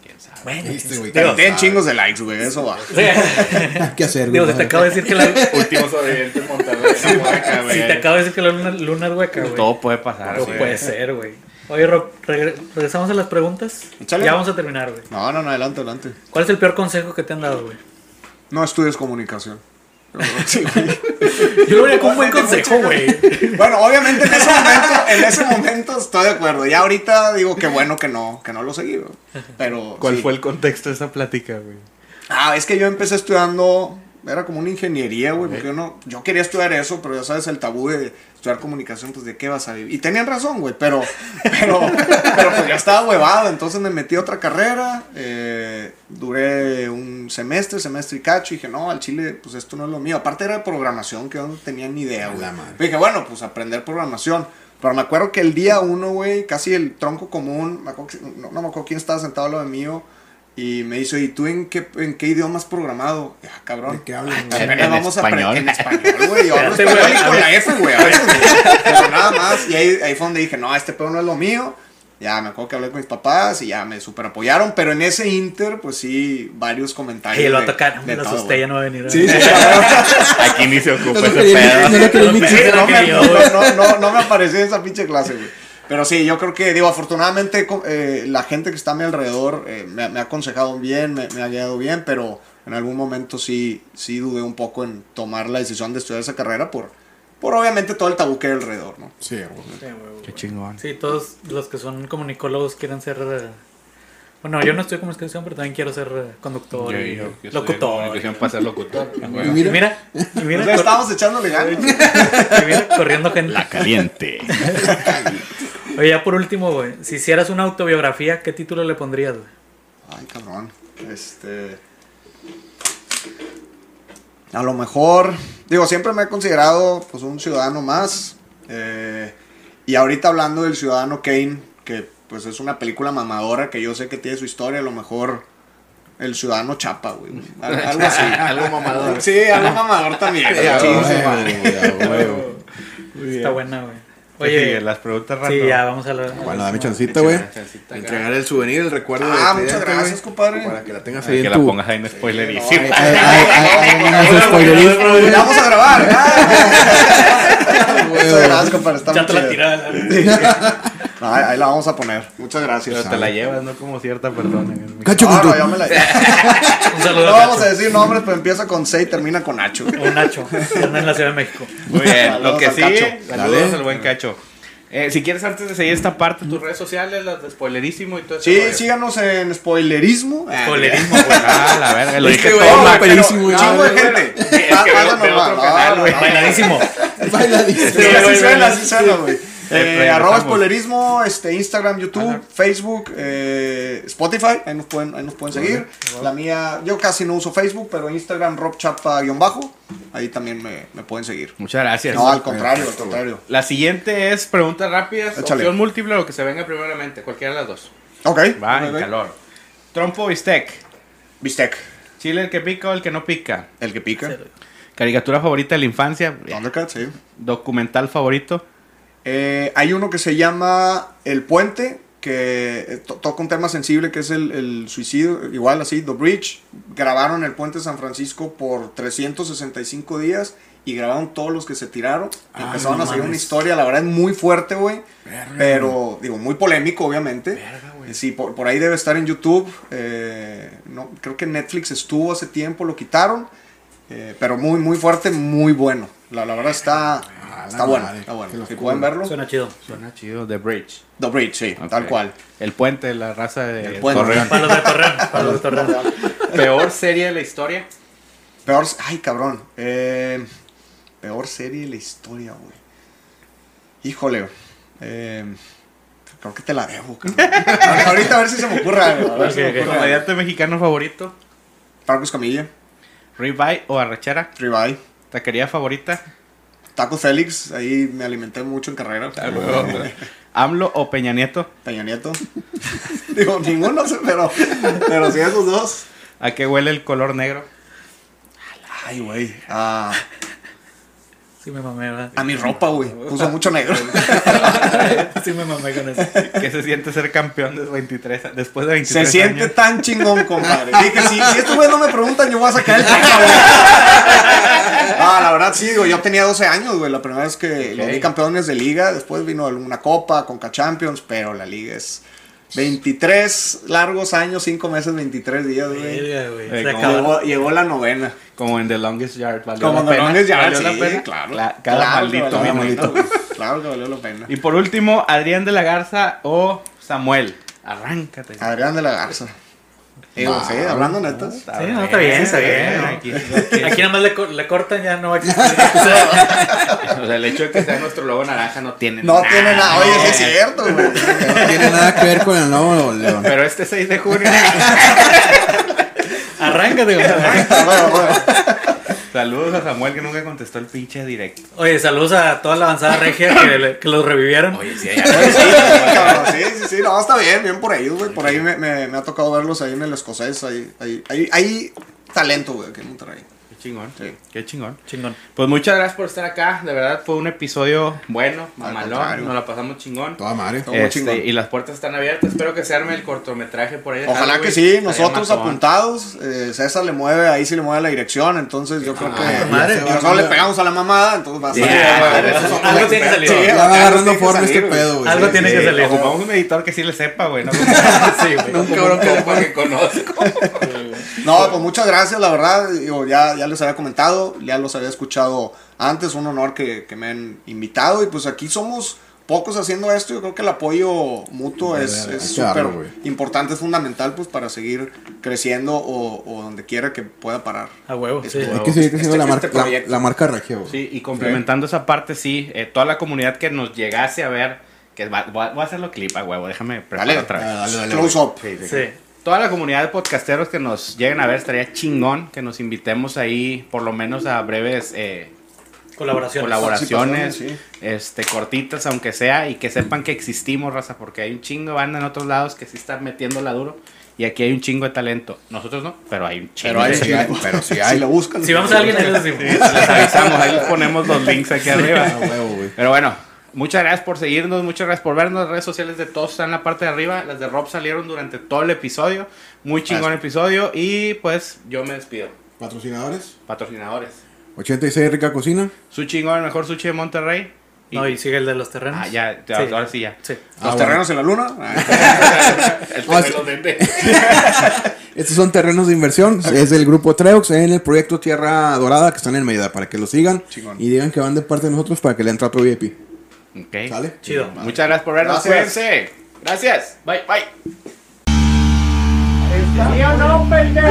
¿Quién sabe? Bueno, Este, güey, digo, Tienen chingos de likes, güey. Eso va. que hacer, digo, güey. si te acabo de decir que la, Último sobreviviente en Monterrey. no hueca, güey. si te acabo de decir que la luna, luna es hueca, güey. Todo puede pasar, Todo puede ser, güey. Oye, Rob, regre- regresamos a las preguntas. Échale. Ya vamos a terminar, güey. No, no, no, adelante, adelante. ¿Cuál es el peor consejo que te han dado, güey? No estudies comunicación. Sí. Yo vería como un buen consejo, güey. Bueno, obviamente en ese momento, en ese momento estoy de acuerdo. Ya ahorita digo que bueno que no, que no lo seguí, güey. Pero. ¿Cuál sí. fue el contexto de esa plática, güey? Ah, es que yo empecé estudiando. Era como una ingeniería, güey, porque yo no, yo quería estudiar eso, pero ya sabes el tabú de estudiar comunicación, pues de qué vas a vivir. Y tenían razón, güey, pero, pero, pero pues ya estaba huevado, entonces me metí a otra carrera, eh, duré un semestre, semestre y cacho, y dije, no, al chile, pues esto no es lo mío. Aparte era de programación, que yo no tenía ni idea, güey. Dije, bueno, pues aprender programación. Pero me acuerdo que el día uno, güey, casi el tronco común, me acuerdo que- no, no me acuerdo quién estaba sentado al lado de mío, y me dice, ¿y tú en qué, en qué idioma has programado? Y, Ah, cabrón. ¿De qué hablas, Ah, vamos a español. aprender en español, güey. Yo hablo español y a con ver. la F, güey. a veces, güey. Pero nada más. Y ahí, ahí fue donde dije, no, este pedo no es lo mío. Ya me acuerdo que hablé con mis papás y ya me super apoyaron. Pero en ese inter, pues sí, varios comentarios. Y no de me lo todo, asusté, ya no va a venir. Sí, sí, a. Aquí ni se ocupa lo ese pedo. lo no me apareció esa pinche clase, güey. Pero sí, yo creo que, digo, afortunadamente eh, la gente que está a mi alrededor eh, me, me ha aconsejado bien, me, me ha guiado bien, pero en algún momento sí, sí dudé un poco en tomar la decisión de estudiar esa carrera por, por obviamente todo el tabú que hay alrededor, ¿no? Sí, güey. Sí, güey, Qué chingón. Sí, todos los que son comunicólogos quieren ser. eh, Bueno, yo no estoy comunicación, pero también quiero ser conductor Yo, y yo, yo locutor. comunicación para ser locutor. Y Y mira, mira, y mira, O sea, cor- estábamos echándole ganas. y mira, corriendo gente. La caliente. Oye, ya por último, güey, si hicieras una autobiografía, ¿qué título le pondrías, güey? Ay, cabrón. Este. A lo mejor, digo, siempre me he considerado pues un ciudadano más. eh, y ahorita hablando del Ciudadano Kane, que pues es una película mamadora que yo sé que tiene su historia, a lo mejor el Ciudadano Chapa, güey. Al- Algo así. Algo mamador. Sí, algo mamador también. Sí. Está buena, güey. Oye, las preguntas sí, random. ya, vamos a la... Bueno, dame chancita, güey. Chancita, Entregar el souvenir, el recuerdo Ah, de muchas gracias, compadre. Para que la tengas ahí que la pongas ahí en spoilerísimo. Ay, Ay, ay, ay, ay, unos spoilerismos, güey. Vamos a grabar. Muchas gracias, compadre. Ya te la tirada. No, ahí, ahí la vamos a poner. Muchas gracias. Pero te la llevas, no como cierta persona. Cacho No, con no, yo me la Un saludo No a vamos a decir nombres, pero empieza con C y termina con Nacho. O Nacho, que anda en la Ciudad de México. Muy bien, Saludos lo que sigue, Cacho. saludos Dale. al buen cacho. Eh, si quieres, antes de seguir esta parte, tus redes sociales, las de spoilerísimo y todo eso. Sí, síganos en spoilerismo. Spoilerismo, güey. Ah, la verga, lo Es dije todo, güey. chingo de gente. Es que Ah, veo ah, otro canal, güey. no, Bailadísimo. Bailadísimo. Sí, así suena, así suena, güey. Eh, arroba spoilerismo, este, Instagram, YouTube, Ajá. Facebook, eh, Spotify, ahí nos pueden, ahí nos pueden seguir. La mía, yo casi no uso Facebook, pero Instagram, robchapa-bajo, ahí también me, me pueden seguir. Muchas gracias. No, al contrario, al contrario. La siguiente es preguntas rápidas, Échale. opción múltiple, lo que se venga primeramente, cualquiera de las dos. Ok. Va, en calor. Trompo o bistec. Bistec, Chile el que pica o el que no pica. el que pica. Caricatura favorita de la infancia. Thundercat, sí. Documental favorito. Eh, hay uno que se llama El Puente, que eh, to- toca un tema sensible que es el, el suicidio, igual así, The Bridge. Grabaron el puente de San Francisco por 365 días y grabaron todos los que se tiraron. Ah, Empezaron no a seguir una historia, la verdad es muy fuerte, güey. Pero, digo, muy polémico, obviamente. Verga. Sí, por, por ahí debe estar en YouTube. eh, no, creo que Netflix estuvo hace tiempo, lo quitaron. eh, pero muy, muy fuerte, muy bueno. La, la verdad está, Ah, está bueno. madre, Está qué bueno. Si pueden verlo. Suena chido. Suena chido. The Bridge. The Bridge, sí, tal cual. El puente, la raza de El puente. Torreón. Para los de Torreón. Para los de Torreón. Peor serie de la historia. Peor, ay cabrón. eh, peor serie de la historia, güey. Híjole. eh, creo que te la debo, cabrón. Ahorita a ver si se me ocurre algo. A ver si se me Ok, ok. ocurre algo. Comediante mexicano favorito. Franco Escamilla, Ribeye o arrachera. Ribeye, Taquería favorita. Taco Félix, ahí me alimenté mucho en carrera. AMLO o Peña Nieto. Peña Nieto. Digo, ninguno, pero, pero sí esos dos. ¿A qué huele el color negro? Ay, güey. A, Sí me mamé, ¿verdad? a mi ropa, güey. Puso mucho negro. Sí me mamé con eso. ¿Qué se siente ser campeón de 23, a- después de 23 Se siente tan chingón, compadre. Dije, si, si estos güeyes no me preguntan, yo voy a sacar el tema, güey. Ah, la verdad, sí, digo, yo tenía 12 años, güey. La primera vez que los vi campeones de liga. Después vino una copa, Conca Champions, pero la liga es 23 largos años, 5 meses, 23 días, güey. Eh, Se ¿cómo? acabó. Llegó, llegó la novena. Como en The Longest Yard. ¿valió Como la en The? Longest Yard, ¿Valió la sí, pena? claro. Cla- cada Claro que maldito valió la minuto. pena. Claro que valió la pena. Y por último, Adrián de la Garza o Samuel. Arráncate. Adrián de la Garza. Sí, hablando. Sí, no, está bien, está bien. Aquí, Aquí nada más le, co- le cortan, ya no va a existir. o sea, el hecho de que sea nuestro logo naranja no tiene No tiene nada. Oye, sí es cierto, güey. No tiene nada que ver con el nuevo León. Pero este 6 de junio. Arráncate, güey. Bueno, bueno. Saludos a Samuel que nunca contestó el pinche directo. Oye, saludos a toda la avanzada regia que, le- que los revivieron. Oye, sí, sí, sí, sí, no, está bien, bien por ahí, güey. Por ahí me, me, me ha tocado verlos ahí en el escocés. Ahí, ahí, ahí, hay talento, güey, aquí en Monterrey. Chingón. Sí. Qué chingón. Chingón. Pues muchas gracias por estar acá. De verdad fue un episodio bueno, Al mamalón. Nos la pasamos chingón. Toda madre. Todo muy Este, chingón. y las puertas están abiertas. Espero que se arme el cortometraje por ahí. Ojalá Halloween. que sí, nosotros apuntados. eh, César le mueve, ahí sí le mueve la dirección. Entonces yo creo que. Ah, madre. y nosotros le pegamos a la mamada, entonces va a salir. madre, algo tiene que salir. Sí, va agarrando que forma este pedo, güey. Algo Sí, tiene sí. que salir. Ocupamos un editor que sí le sepa, güey. No, Sí, güey. no un cabrón que que conozco. No, pues muchas gracias, la verdad. Digo, ya, ya les había comentado, ya los había escuchado antes. Un honor que, que me han invitado. Y pues aquí somos pocos haciendo esto. Yo creo que el apoyo mutuo es súper importante, es fundamental pues para seguir creciendo o, o donde quiera que pueda parar. A huevo, sí. Hay que seguir creciendo Este- la, marca este la, marca güey. Sí, y complementando esa parte, sí, eh, toda la comunidad que nos llegase a ver, que va- voy a, hacerlo clip a huevo, déjame preparar Dale. otra vez. Dale, dale, Close güey. up. Sí, sí. Sí. Toda la comunidad de podcasteros que nos lleguen a ver, estaría chingón que nos invitemos ahí, por lo menos a breves eh, Colaboraciones. colaboraciones, Participaciones, este, cortitas, aunque sea, y que sepan que existimos, raza, porque hay un chingo de banda en otros lados que sí están metiéndola duro. Y aquí hay un chingo de talento. Nosotros no, pero hay un chingo. Pero hay, de sí hay, pero sí hay. Si lo buscan. Si vamos a alguien, ahí les. Les avisamos, ahí les ponemos los links aquí arriba. Ah. Pero bueno, muchas gracias por seguirnos, muchas gracias por vernos. Las redes sociales de todos están en la parte de arriba. Las de Rob salieron durante todo el episodio. Muy chingón episodio. Y pues yo me despido. Patrocinadores. Patrocinadores. 86 Rica Cocina. Su chingón, el mejor sushi de Monterrey. Y- No, y sigue el de los terrenos. Ah, ya, Sí. ahora sí ya. Sí. Los Ah, terrenos en la luna. El Ah, terreno de- Estos son terrenos de inversión. Es del grupo Treux en el proyecto Tierra Dorada que están en Mérida. Para que lo sigan Chingón. y digan que van de parte de nosotros para que le entre otro VIP. Ok. ¿Sale? Chido. Muchas gracias por vernos. Gracias. Cuídense. Gracias. Bye. Bye. ¿Sí o no, pendejo?